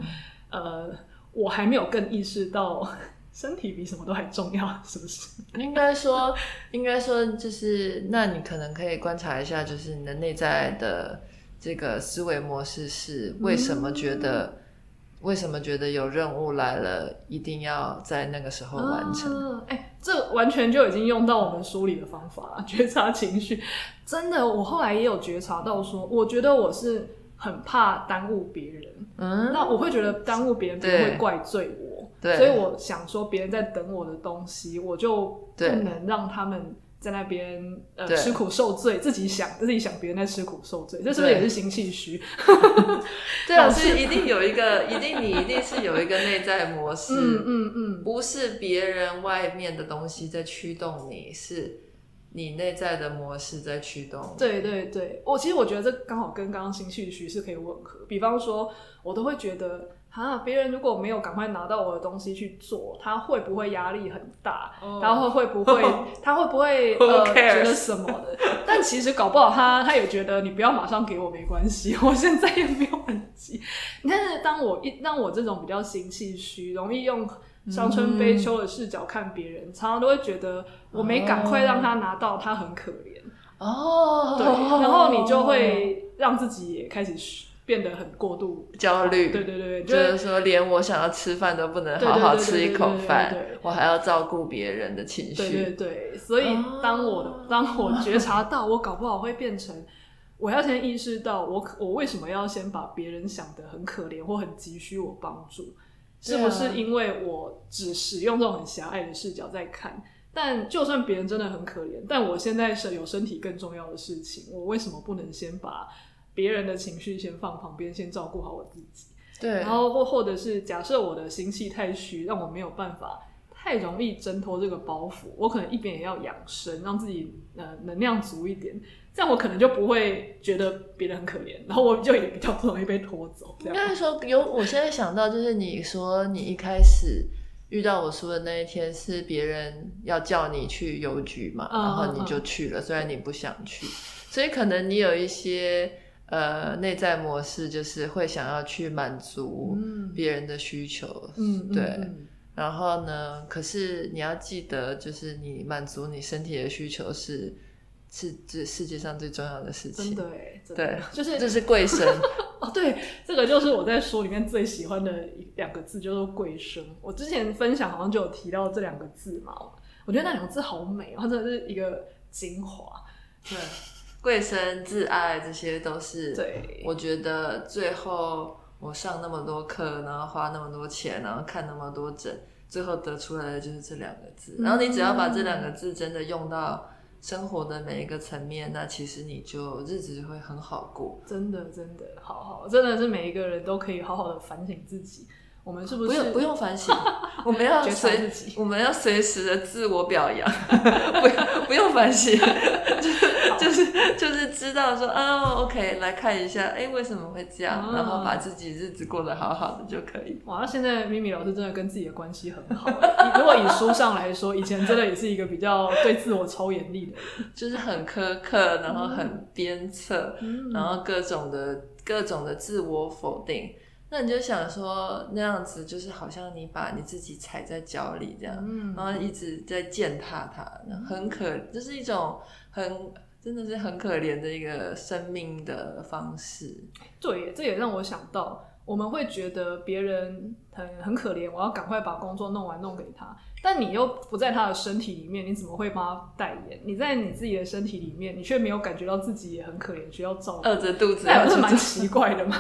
[SPEAKER 1] 嗯、呃，我还没有更意识到身体比什么都还重要，是不是？
[SPEAKER 2] 应该说，应该说，就是那你可能可以观察一下，就是你的内在的这个思维模式是为什么觉得、嗯。为什么觉得有任务来了，一定要在那个时候完成？
[SPEAKER 1] 哎、啊欸，这完全就已经用到我们梳理的方法了，觉察情绪。真的，我后来也有觉察到说，我觉得我是很怕耽误别人。嗯，那我会觉得耽误别人，别人会怪罪我。对，所以我想说，别人在等我的东西，我就不能让他们。在那边呃吃苦受罪，自己想自己想别人在吃苦受罪，这是不是也是心气虚？
[SPEAKER 2] 对 啊，是一定有一个，一定你一定是有一个内在模式，嗯嗯嗯，不是别人外面的东西在驱动你，是你内在的模式在驱动。
[SPEAKER 1] 对对对，我其实我觉得这刚好跟刚刚心气虚是可以吻合。比方说，我都会觉得。啊！别人如果没有赶快拿到我的东西去做，他会不会压力很大？Oh. 然后会不会 他会不会呃觉得什么的？但其实搞不好他他也觉得你不要马上给我没关系，我现在也没有很急。但是，当我一让我这种比较心气虚、容易用伤春悲秋的视角看别人，嗯，常常都会觉得我没赶快让他拿到，他很可怜哦。Oh. 对，然后你就会让自己也开始。变得很过度
[SPEAKER 2] 焦虑，
[SPEAKER 1] 对对对，
[SPEAKER 2] 就是说连我想要吃饭都不能好好吃一口饭，我还要照顾别人的情绪。
[SPEAKER 1] 对对对，所以当我、哦、当我觉察到我搞不好会变成，我要先意识到我我为什么要先把别人想得很可怜或很急需我帮助，是不是因为我只使用这种很狭隘的视角在看？但就算别人真的很可怜，但我现在是有身体更重要的事情，我为什么不能先把？别人的情绪先放旁边，先照顾好我自己。
[SPEAKER 2] 对，
[SPEAKER 1] 然后或或者是假设我的心气太虚，让我没有办法太容易挣脱这个包袱，我可能一边也要养生，让自己呃能量足一点，这样我可能就不会觉得别人很可怜，然后我就也比较不容易被拖走。应该
[SPEAKER 2] 说有，我现在想到就是你说你一开始遇到我说的那一天是别人要叫你去邮局嘛，嗯，然后你就去了，嗯，虽然你不想去，所以可能你有一些。呃，内在模式就是会想要去满足别人的需求，嗯，对。然后呢，可是你要记得，就是你满足你身体的需求是是这世界上最重要的事情。
[SPEAKER 1] 真的真的对，就是
[SPEAKER 2] 这是贵生
[SPEAKER 1] 哦。对，这个就是我在书里面最喜欢的两个字，就是贵生。我之前分享好像就有提到这两个字嘛，我觉得那两个字好美，它真的是一个精华。对。
[SPEAKER 2] 贵生、自爱，这些都是对。我觉得最后我上那么多课，然后花那么多钱，然后看那么多诊，最后得出来的就是这两个字。然后你只要把这两个字真的用到生活的每一个层面，那其实你就日子就会很好过。
[SPEAKER 1] 真的，真的，好好，真的是每一个人都可以好好的反省自己。我们是不是
[SPEAKER 2] 不用不用反省？我们要随我们要随时的自我表扬，不用不用反省，就是就是就是知道说哦，OK，来看一下，哎，为什么会这样？啊、然后把自己日子过得好好的就可以。
[SPEAKER 1] 哇，那现在咪咪老师真的跟自己的关系很好。如果以书上来说，以前真的也是一个比较对自我超严厉的人，
[SPEAKER 2] 就是很苛刻，然后很鞭策，嗯、然后各种的各种的自我否定。那你就想说，那样子就是好像你把你自己踩在脚里这样，嗯、然后一直在践踏它，很可，这、就是一种很真的是很可怜的一个生命的方式。
[SPEAKER 1] 对，这也让我想到。我们会觉得别人很很可怜，我要赶快把工作弄完弄给他。但你又不在他的身体里面，你怎么会帮他代言？你在你自己的身体里面，你却没有感觉到自己也很可怜，需要照顾，
[SPEAKER 2] 饿着肚子，
[SPEAKER 1] 那不是蛮奇怪的嘛？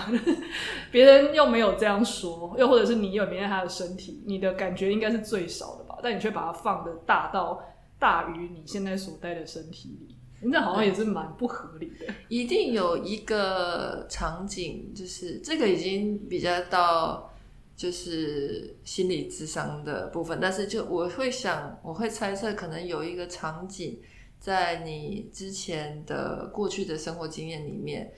[SPEAKER 1] 别人又没有这样说，又或者是你有没在他的身体，你的感觉应该是最少的吧？但你却把它放的大到大于你现在所待的身体里。那好像也是蛮不合理的。
[SPEAKER 2] 一定有一个场景，就是这个已经比较到就是心理智商的部分，但是就我会想，我会猜测，可能有一个场景在你之前的过去的生活经验里面，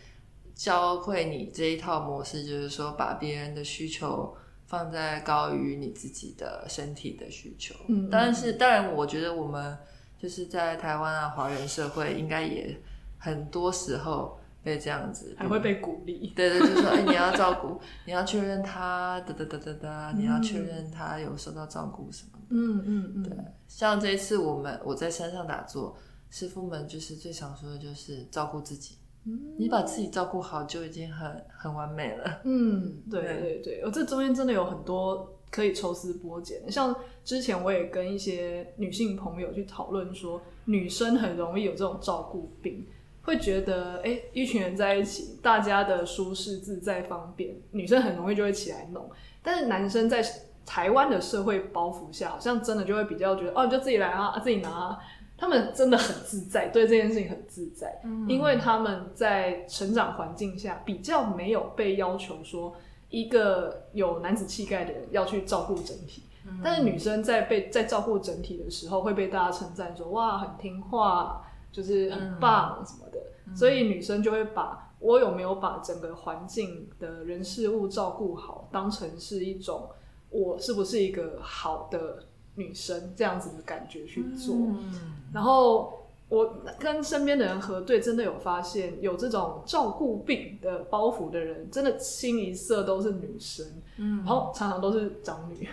[SPEAKER 2] 教会你这一套模式，就是说把别人的需求放在高于你自己的身体的需求。嗯，但是当然，我觉得我们。就是在台湾啊，华人社会应该也很多时候被这样子，
[SPEAKER 1] 还会被鼓励。
[SPEAKER 2] 对对，就说，哎、欸，你要照顾，你要确认他，哒哒哒哒哒，你要确认他有受到照顾什么的。
[SPEAKER 1] 嗯嗯嗯。对，
[SPEAKER 2] 像这一次我们我在山上打坐，师傅们就是最常说的就是照顾自己。嗯，你把自己照顾好就已经很很完美了。
[SPEAKER 1] 嗯，对 对对，我这中间真的有很多。可以抽丝剥茧，像之前我也跟一些女性朋友去讨论说，女生很容易有这种照顾病，会觉得，哎，一群人在一起，大家的舒适自在方便，女生很容易就会起来弄，但是男生在台湾的社会包袱下，好像真的就会比较觉得，哦，你就自己来啊，自己拿啊，他们真的很自在，对这件事情很自在，嗯，因为他们在成长环境下比较没有被要求说。一个有男子气概的人要去照顾整体，嗯、但是女生在被在照顾整体的时候会被大家称赞说，哇，很听话，就是很棒什么的，嗯、所以女生就会把我有没有把整个环境的人事物照顾好当成是一种我是不是一个好的女生这样子的感觉去做，嗯、然后。我跟身边的人核对，真的有发现有这种照顾病的包袱的人，真的清一色都是女生，嗯，然后常常都是长女，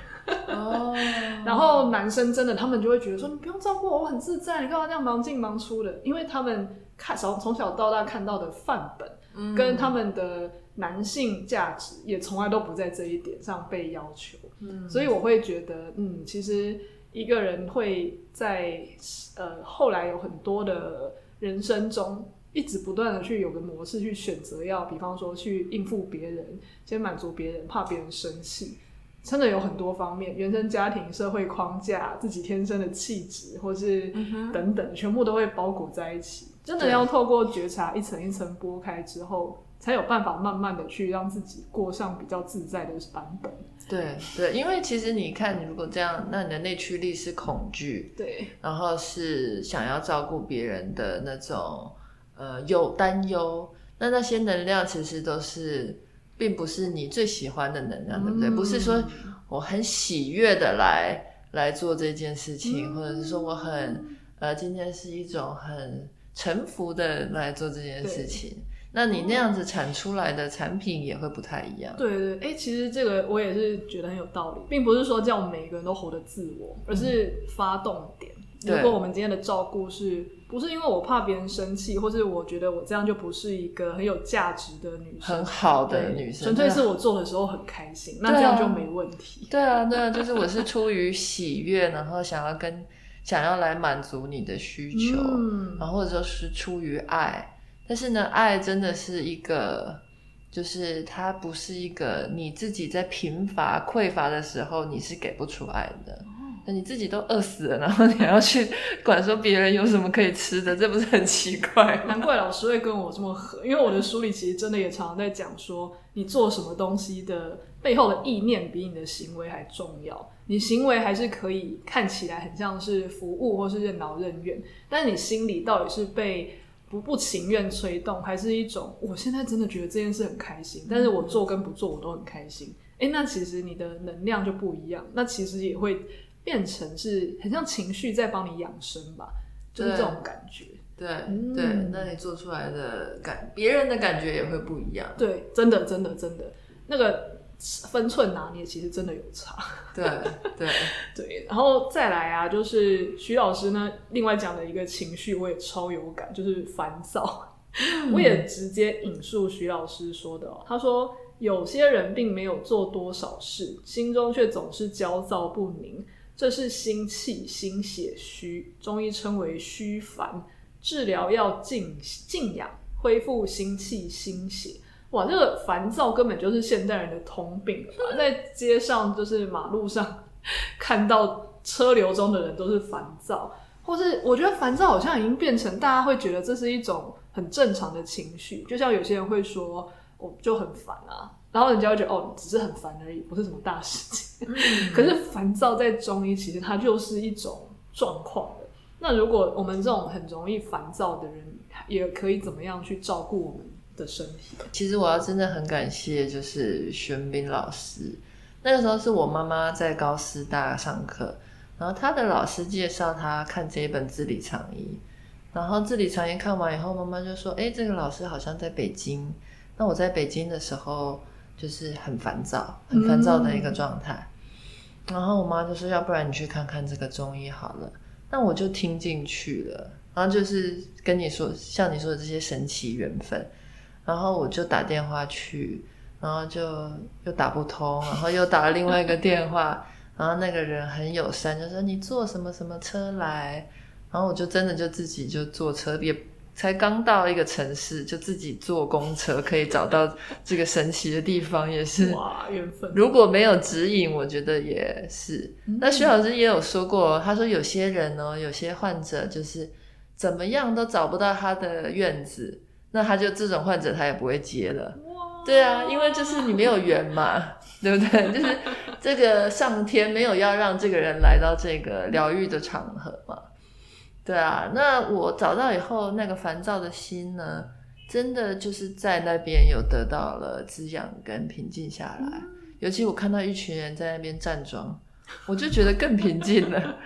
[SPEAKER 1] 哦，然后男生真的他们就会觉得说，你不用照顾我，我很自在，你干嘛这样忙进忙出的？因为他们看从从小到大看到的范本，嗯，跟他们的男性价值也从来都不在这一点上被要求，嗯，所以我会觉得，嗯，其实。一个人会在呃后来有很多的人生中，一直不断的去有个模式去选择，要比方说去应付别人，先满足别人，怕别人生气，真的有很多方面，原生家庭、社会框架、自己天生的气质，或是等等，全部都会包裹在一起。真的要透过觉察，一层一层剥开之后，才有办法慢慢的去让自己过上比较自在的版本。
[SPEAKER 2] 对对，因为其实你看，你如果这样，那你的内驱力是恐惧，
[SPEAKER 1] 对，
[SPEAKER 2] 然后是想要照顾别人的那种呃有担忧，那那些能量其实都是并不是你最喜欢的能量，嗯、对不对？不是说我很喜悦的来来做这件事情，嗯、或者是说我很呃今天是一种很臣服的来做这件事情。那你那样子产出来的产品也会不太一样。
[SPEAKER 1] 对对，哎、欸，其实这个我也是觉得很有道理，并不是说叫我们每个人都活得自我，而是发动点。嗯、如果我们今天的照顾是不是因为我怕别人生气，或是我觉得我这样就不是一个很有价值的女生，
[SPEAKER 2] 很好的女生，
[SPEAKER 1] 纯粹是我做的时候很开心，那这样就没问题。
[SPEAKER 2] 对啊，对啊，就是我是出于喜悦，然后想要跟想要来满足你的需求，嗯、然后或者说是出于爱。但是呢，爱真的是一个就是它不是一个你自己在贫乏匮乏的时候你是给不出爱的。那你自己都饿死了，然后你还要去管说别人有什么可以吃的，这不是很奇怪？
[SPEAKER 1] 难怪老师会跟我这么合，因为我的书里其实真的也常常在讲说，你做什么东西的背后的意念比你的行为还重要。你行为还是可以看起来很像是服务或是任劳任怨，但是你心里到底是被不不情愿催动，还是一种我现在真的觉得这件事很开心，但是我做跟不做我都很开心。哎，那其实你的能量就不一样，那其实也会。变成是很像情绪在帮你养生吧，就是这种感觉。
[SPEAKER 2] 对、嗯、对，那你做出来的感，别人的感觉也会不一样。
[SPEAKER 1] 对，真的真的真的，那个分寸拿捏其实真的有差。
[SPEAKER 2] 对对
[SPEAKER 1] 对，然后再来啊，就是徐老师呢，另外讲的一个情绪我也超有感，就是烦躁。嗯、我也直接引述徐老师说的、哦，他说有些人并没有做多少事，心中却总是焦躁不宁。这是心气心血虚，中医称为虚烦。治疗要静静养，恢复心气心血。哇，这个烦躁根本就是现代人的通病了吧？在街上，就是马路上看到车流中的人都是烦躁，或是我觉得烦躁好像已经变成大家会觉得这是一种很正常的情绪。就像有些人会说，我就很烦啊。然后人家会觉得哦，只是很烦而已，不是什么大事情。可是烦躁在中医其实它就是一种状况的。那如果我们这种很容易烦躁的人，也可以怎么样去照顾我们的身体？
[SPEAKER 2] 其实我要真的很感谢，就是玄彬老师。那个时候是我妈妈在高师大上课，然后她的老师介绍她看这一本《字里藏医》，然后《字里藏医》看完以后，妈妈就说：“哎，这个老师好像在北京。”那我在北京的时候。就是很烦躁，很烦躁的一个状态。嗯、然后我妈就说：“要不然你去看看这个中医好了。”那我就听进去了。然后就是跟你说，像你说的这些神奇缘分。然后我就打电话去，然后就又打不通，然后又打了另外一个电话，然后那个人很友善，就说：“你坐什么什么车来？”然后我就真的就自己就坐车也。才刚到一个城市，就自己坐公车可以找到这个神奇的地方，也是
[SPEAKER 1] 哇缘分。
[SPEAKER 2] 如果没有指引，我觉得也是。嗯、那徐老师也有说过，他说有些人呢，有些患者就是怎么样都找不到他的院子，那他就这种患者他也不会接了。对啊，因为就是你没有缘嘛，对不对？就是这个上天没有要让这个人来到这个疗愈的场合嘛。对啊，那我找到以后，那个烦躁的心呢，真的就是在那边有得到了滋养跟平静下来。嗯、尤其我看到一群人在那边站桩，我就觉得更平静了。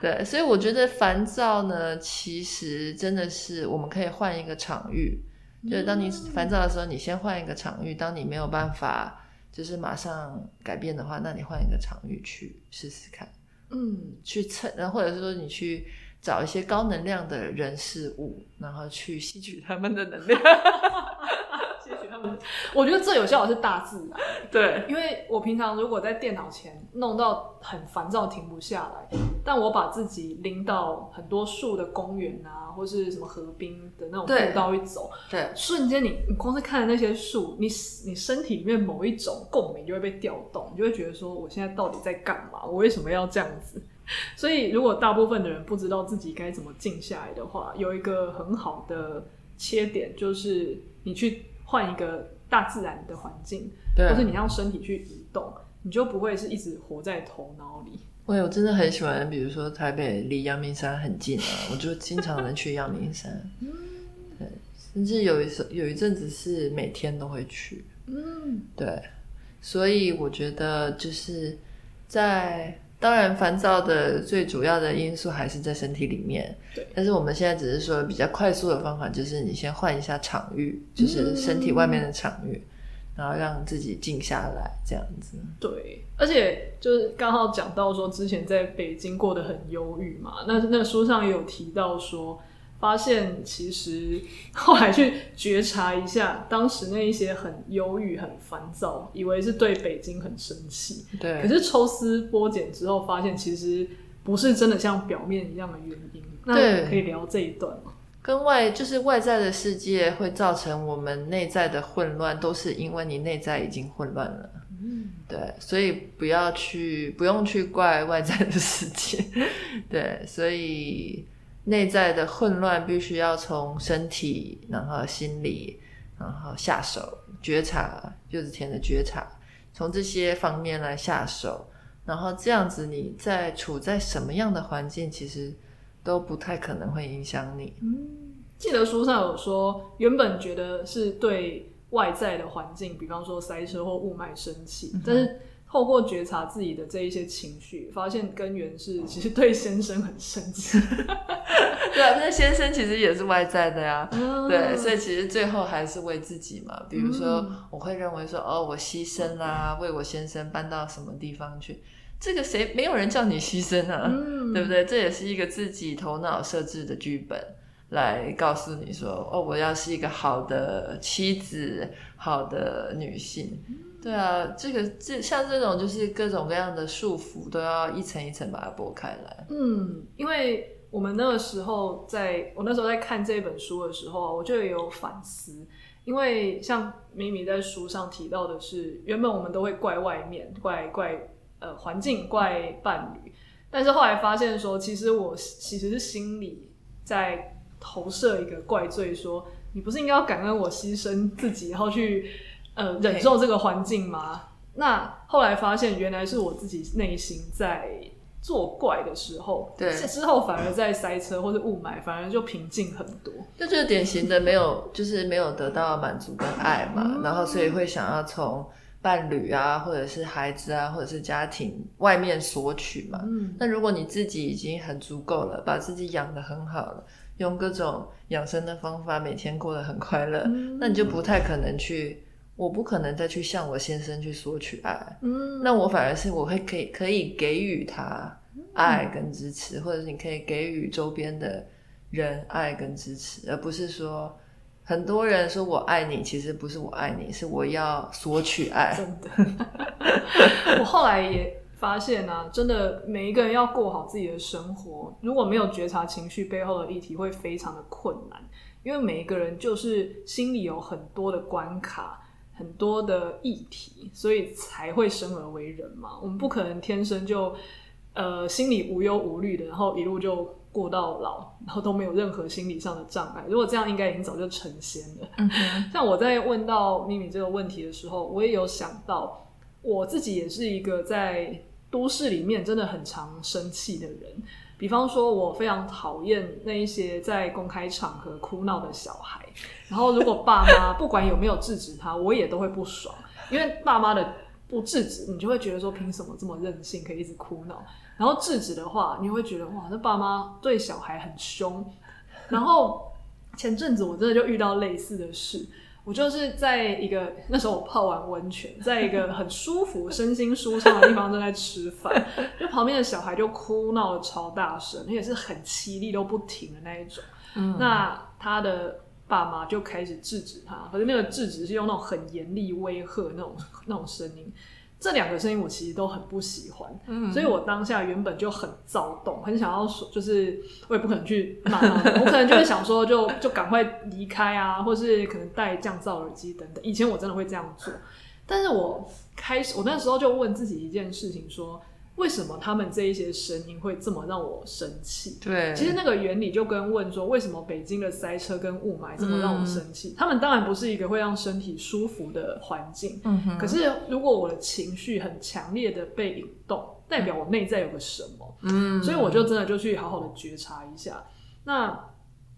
[SPEAKER 2] 对，所以我觉得烦躁呢，其实真的是我们可以换一个场域。就是当你烦躁的时候，你先换一个场域。当你没有办法就是马上改变的话，那你换一个场域去试试看。嗯，去蹭，然后或者是说你去。找一些高能量的人事物，然后去吸取他们的能量，
[SPEAKER 1] 吸取他们。我觉得最有效的是大自然，
[SPEAKER 2] 对，
[SPEAKER 1] 因为我平常如果在电脑前弄到很烦躁，停不下来，但我把自己拎到很多树的公园啊，或是什么河滨的那种步道一走，
[SPEAKER 2] 对，对
[SPEAKER 1] 瞬间你你光是看那些树，你你身体里面某一种共鸣就会被调动，你就会觉得说，我现在到底在干嘛？我为什么要这样子？所以，如果大部分的人不知道自己该怎么静下来的话，有一个很好的切点，就是你去换一个大自然的环境，
[SPEAKER 2] 对，
[SPEAKER 1] 或是你让身体去移动，你就不会是一直活在头脑里。
[SPEAKER 2] 我有真的很喜欢，比如说台北离阳明山很近啊，我就经常能去阳明山，对，甚至有一有一阵子是每天都会去，嗯，对，所以我觉得就是在。当然，烦躁的最主要的因素还是在身体里面。对，但是我们现在只是说比较快速的方法，就是你先换一下场域，就是身体外面的场域，嗯、然后让自己静下来，这样子。
[SPEAKER 1] 对，而且就是刚好讲到说，之前在北京过得很忧郁嘛，那那书上也有提到说。发现其实 后来去觉察一下，当时那一些很忧郁、很烦躁，以为是对北京很生气。
[SPEAKER 2] 对。
[SPEAKER 1] 可是抽丝剥茧之后，发现其实不是真的像表面一样的原因。对。那可以聊这一段吗？
[SPEAKER 2] 跟外就是外在的世界会造成我们内在的混乱，都是因为你内在已经混乱了。嗯，对，所以不要去，不用去怪外在的世界。对，所以内在的混乱必须要从身体，然后心理，然后下手觉察，柚子甜的觉察，从这些方面来下手，然后这样子你在处在什么样的环境，其实。都不太可能会影响你。
[SPEAKER 1] 嗯，记得书上有说，原本觉得是对外在的环境，比方说塞车或雾霾生气，嗯、但是透过觉察自己的这一些情绪，发现根源是其实对先生很生气。
[SPEAKER 2] 对啊，那先生其实也是外在的呀。嗯、对，所以其实最后还是为自己嘛。比如说，我会认为说，哦，我牺牲啦，为我先生搬到什么地方去。这个谁没有人叫你牺牲啊，嗯、对不对？这也是一个自己头脑设置的剧本，来告诉你说，哦，我要是一个好的妻子，好的女性。对啊，这个这像这种就是各种各样的束缚，都要一层一层把它剥开来。
[SPEAKER 1] 嗯，因为我们那个时候在，我那时候在看这本书的时候，我就有反思，因为像米米在书上提到的是，原本我们都会怪外面，怪怪。呃，环境怪伴侣，但是后来发现说，其实我其实是心里在投射一个怪罪说，说你不是应该要感恩我牺牲自己，然后去呃忍受这个环境吗那后来发现，原来是我自己内心在作怪的时候，对，之后反而在塞车或者雾霾，反而就平静很多。
[SPEAKER 2] 这就是典型的没有，就是没有得到满足跟爱嘛，嗯、然后所以会想要从。伴侣啊，或者是孩子啊，或者是家庭外面索取嘛。嗯，那如果你自己已经很足够了，把自己养得很好了，用各种养生的方法，每天过得很快乐，嗯，那你就不太可能去，我不可能再去向我先生去索取爱。嗯，那我反而是我会可以可以给予他爱跟支持，或者是你可以给予周边的人爱跟支持，而不是说。很多人说我爱你，其实不是我爱你，是我要索取爱。
[SPEAKER 1] 真的，我后来也发现啊，真的每一个人要过好自己的生活，如果没有觉察情绪背后的议题，会非常的困难。因为每一个人就是心里有很多的关卡，很多的议题，所以才会生而为人嘛。我们不可能天生就呃心里无忧无虑的，然后一路就。过到老，然后都没有任何心理上的障碍。如果这样，应该已经早就成仙了。嗯、像我在问到咪咪这个问题的时候，我也有想到，我自己也是一个在都市里面真的很常生气的人。比方说，我非常讨厌那一些在公开场合哭闹的小孩。然后，如果爸妈不管有没有制止他，我也都会不爽，因为爸妈的不制止，你就会觉得说，凭什么这么任性，可以一直哭闹？然后制止的话，你会觉得哇，这爸妈对小孩很凶。然后前阵子我真的就遇到类似的事，我就是在一个那时候我泡完温泉，在一个很舒服、身心舒畅的地方正在吃饭，就旁边的小孩就哭闹的超大声，而且是很凄厉都不停的那一种。嗯，那他的爸妈就开始制止他，可是那个制止是用那种很严厉威吓那种那种声音。这两个声音我其实都很不喜欢，嗯，所以我当下原本就很躁动，很想要说，就是我也不可能去骂他，我可能就会想说就，就就赶快离开啊，或是可能戴降噪耳机等等。以前我真的会这样做，但是我开始，我那时候就问自己一件事情，说。为什么他们这一些声音会这么让我生气？对，其实那个原理就跟问说，为什么北京的塞车跟雾霾这么让我生气？嗯、他们当然不是一个会让身体舒服的环境。嗯哼。可是如果我的情绪很强烈的被引动，代表我内在有个什么？嗯。所以我就真的就去好好的觉察一下。那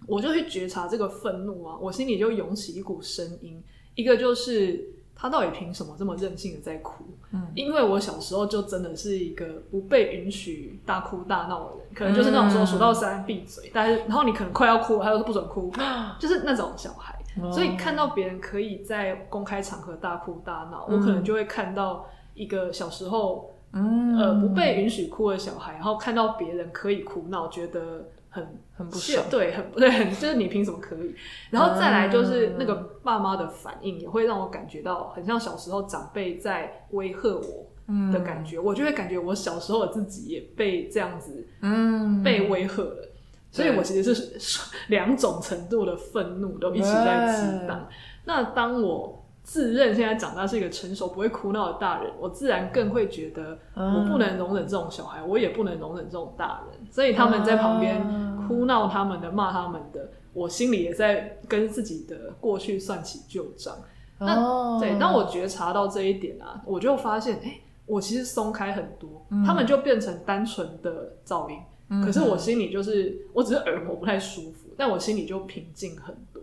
[SPEAKER 1] 我就去觉察这个愤怒啊，我心里就涌起一股声音，一个就是。他到底凭什么这么任性的在哭？嗯，因为我小时候就真的是一个不被允许大哭大闹的人，可能就是那种说数到三闭嘴，但是然后你可能快要哭，他又说不准哭，就是那种小孩。所以看到别人可以在公开场合大哭大闹，我可能就会看到一个小时候嗯呃不被允许哭的小孩，然后看到别人可以哭闹，觉得。很很不爽，对，很不 对，很就是你凭什么可以？然后再来就是那个爸妈的反应，也会让我感觉到很像小时候长辈在威吓我的感觉，嗯、我就会感觉我小时候我自己也被这样子，嗯，被威吓了。所以我其实是 两种程度的愤怒都一起在激荡。那当我自认现在长大是一个成熟不会哭闹的大人，我自然更会觉得我不能容忍这种小孩，我也不能容忍这种大人。所以他们在旁边哭闹他们的、骂他们的，我心里也在跟自己的过去算起旧账。那对，当我觉察到这一点啊，我就发现，哎、欸，我其实松开很多，他们就变成单纯的噪音。可是我心里就是，我只是耳膜不太舒服，但我心里就平静很多。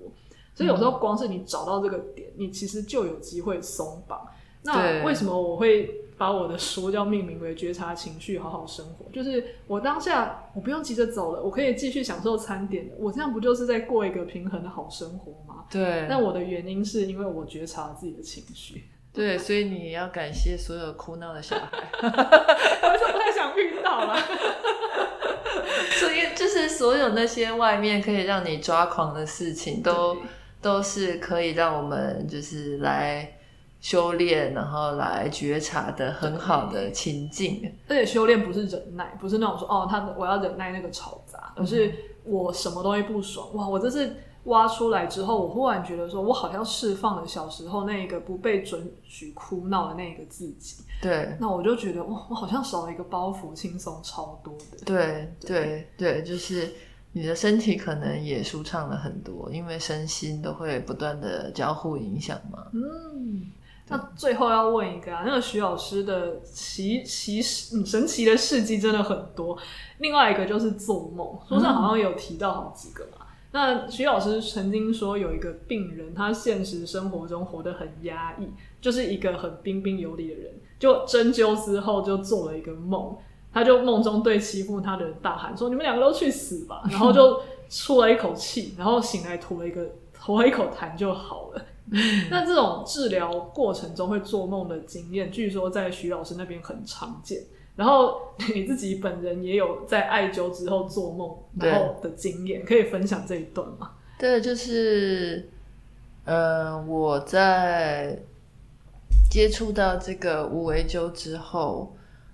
[SPEAKER 1] 所以有时候光是你找到这个点，你其实就有机会松绑。那为什么我会把我的书叫命名为“觉察情绪，好好生活”？就是我当下我不用急着走了，我可以继续享受餐点的。我这样不就是在过一个平衡的好生活吗？
[SPEAKER 2] 对。
[SPEAKER 1] 那我的原因是因为我觉察了自己的情绪。
[SPEAKER 2] 对，所以你要感谢所有哭闹的小孩。
[SPEAKER 1] 我就不太想遇到了。
[SPEAKER 2] 所以就是所有那些外面可以让你抓狂的事情都。都是可以让我们就是来修炼，然后来觉察的很好的情境。
[SPEAKER 1] 而且修炼不是忍耐，不是那种说哦，他我要忍耐那个嘈杂，而是我什么东西不爽，哇，我这是挖出来之后，我忽然觉得说我好像释放了小时候那个不被准许哭闹的那个自己。
[SPEAKER 2] 对，
[SPEAKER 1] 那我就觉得哇，我好像少了一个包袱，轻松超多的。
[SPEAKER 2] 对对对，就是。你的身体可能也舒畅了很多，因为身心都会不断的交互影响嘛。
[SPEAKER 1] 嗯，那最后要问一个啊，那个徐老师的奇奇嗯神奇的事迹真的很多。另外一个就是做梦，书上好像有提到好几个嘛。嗯、那徐老师曾经说有一个病人，他现实生活中活得很压抑，就是一个很彬彬有礼的人，就针灸之后就做了一个梦。他就梦中对欺负他的人大喊说：“你们两个都去死吧！” 然后就出了一口气，然后醒来吐了一个吐了一口痰就好了。那这种治疗过程中会做梦的经验，据说在徐老师那边很常见。然后你自己本人也有在艾灸之后做梦然后的经验，可以分享这一段吗？
[SPEAKER 2] 对，就是，呃，我在接触到这个无为灸之后。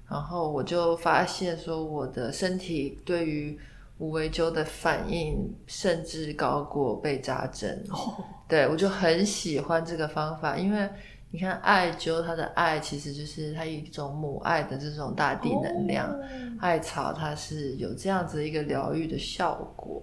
[SPEAKER 2] 然后我就发现说，我的身体对于无为灸的反应甚至高过被扎针。Oh. 对，我就很喜欢这个方法，因为你看艾灸，它的艾其实就是它一种母爱的这种大地能量，oh. 艾草它是有这样子一个疗愈的效果。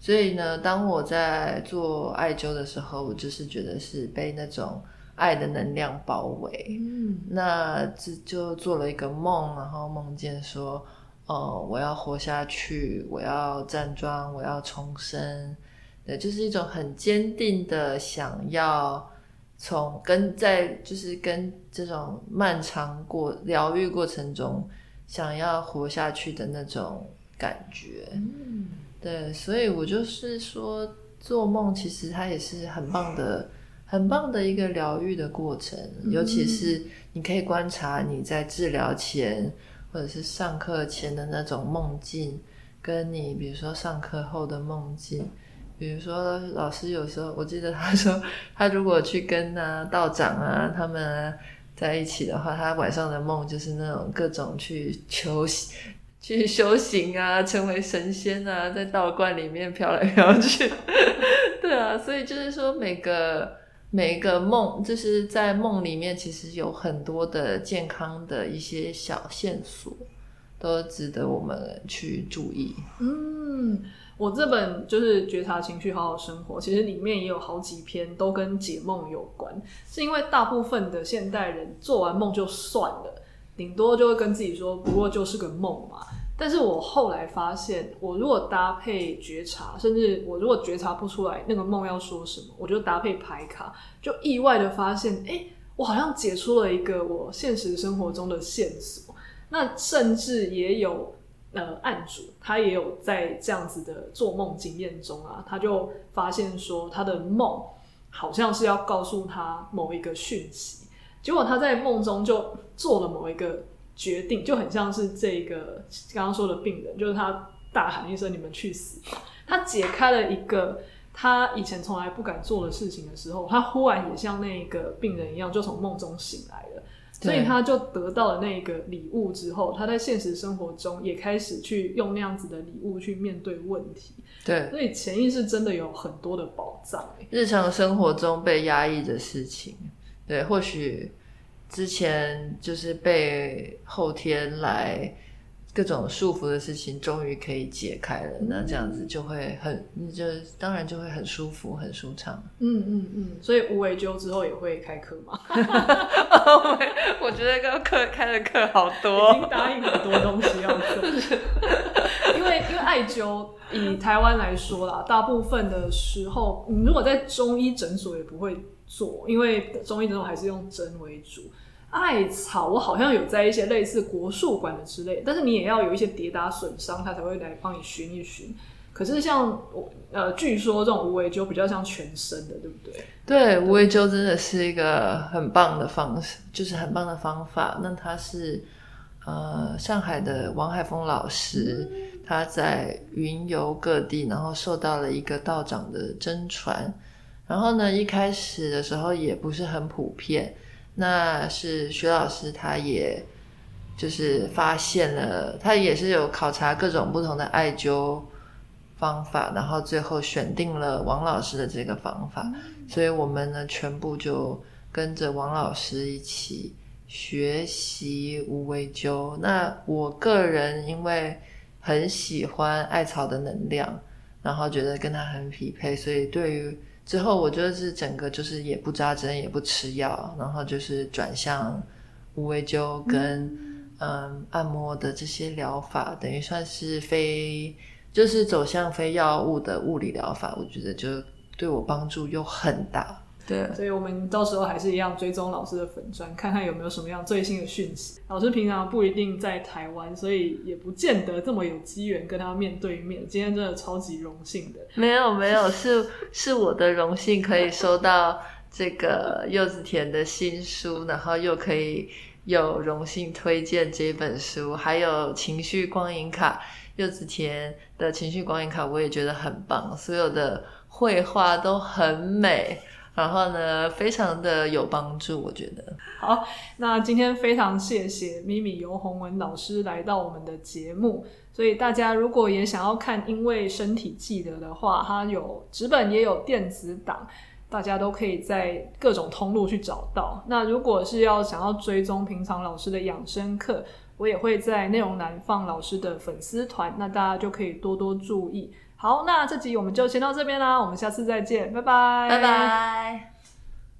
[SPEAKER 2] 所以呢，当我在做艾灸的时候，我就是觉得是被那种。爱的能量包围，嗯，那这就做了一个梦，然后梦见说，哦，我要活下去，我要站桩，我要重生，对，就是一种很坚定的想要从跟在就是跟这种漫长过疗愈过程中想要活下去的那种感觉，嗯，对，所以我就是说，做梦其实它也是很棒的。很棒的一个疗愈的过程，尤其是你可以观察你在治疗前或者是上课前的那种梦境，跟你比如说上课后的梦境。比如说老师有时候，我记得他说，他如果去跟啊道长啊他们啊在一起的话，他晚上的梦就是那种各种去求 去修行啊，成为神仙啊，在道观里面飘来飘去。对啊，所以就是说每个。每一个梦，就是在梦里面，其实有很多的健康的一些小线索，都值得我们去注意。
[SPEAKER 1] 嗯，我这本就是觉察情绪，好好生活，其实里面也有好几篇都跟解梦有关，是因为大部分的现代人做完梦就算了，顶多就会跟自己说，不过就是个梦嘛。但是我后来发现，我如果搭配觉察，甚至我如果觉察不出来那个梦要说什么，我就搭配牌卡，就意外的发现，哎、我好像解出了一个我现实生活中的线索。那甚至也有呃案主，他也有在这样子的做梦经验中啊，他就发现说他的梦好像是要告诉他某一个讯息，结果他在梦中就做了某一个。决定就很像是这个刚刚说的病人，就是他大喊一声“你们去死”，他解开了一个他以前从来不敢做的事情的时候，他忽然也像那个病人一样，就从梦中醒来了。所以他就得到了那个礼物之后，他在现实生活中也开始去用那样子的礼物去面对问题。
[SPEAKER 2] 对，
[SPEAKER 1] 所以潜意识真的有很多的宝藏。
[SPEAKER 2] 日常生活中被压抑的事情，对，或许之前就是被后天来。各种束缚的事情终于可以解开了，那这样子就会很，你就当然就会很舒服、很舒畅。
[SPEAKER 1] 嗯嗯嗯，所以无为灸之后也会开课吗？
[SPEAKER 2] 我觉得这个课开的课好多，
[SPEAKER 1] 已经答应很多东西要做。因为因为艾灸以台湾来说啦，大部分的时候，你如果在中医诊所也不会做，因为中医诊所还是用针为主。艾草，我好像有在一些类似国术馆的之类，但是你也要有一些跌打损伤，他才会来帮你寻一寻。可是像我呃，据说这种无为灸比较像全身的，对不对？
[SPEAKER 2] 对，无为灸真的是一个很棒的方式，就是很棒的方法。那他是呃上海的王海峰老师，他在云游各地，然后受到了一个道长的真传。然后呢，一开始的时候也不是很普遍。那是徐老师，他也就是发现了，他也是有考察各种不同的艾灸方法，然后最后选定了王老师的这个方法，所以我们呢全部就跟着王老师一起学习无为灸。那我个人因为很喜欢艾草的能量，然后觉得跟他很匹配，所以对于。之后我就是整个就是也不扎针也不吃药，然后就是转向无为灸跟嗯，嗯按摩的这些疗法，等于算是非就是走向非药物的物理疗法，我觉得就对我帮助又很大。对，
[SPEAKER 1] 所以我们到时候还是一样追踪老师的粉砖，看看有没有什么样最新的讯息。老师平常不一定在台湾，所以也不见得这么有机缘跟他面对面。今天真的超级荣幸的。
[SPEAKER 2] 没有没有，是是我的荣幸可以收到这个柚子甜的新书，然后又可以有荣幸推荐这本书，还有情绪光影卡，柚子田的情绪光影卡我也觉得很棒，所有的绘画都很美。然后呢，非常的有帮助，我觉得。
[SPEAKER 1] 好，那今天非常谢谢咪咪尤洪文老师来到我们的节目。所以大家如果也想要看《因为身体记得》的话，它有纸本也有电子档，大家都可以在各种通路去找到。那如果是要想要追踪平常老师的养生课，我也会在内容栏放老师的粉丝团，那大家就可以多多注意。好，那这集我们就先到这边啦，我们下次再见，拜拜，
[SPEAKER 2] 拜拜。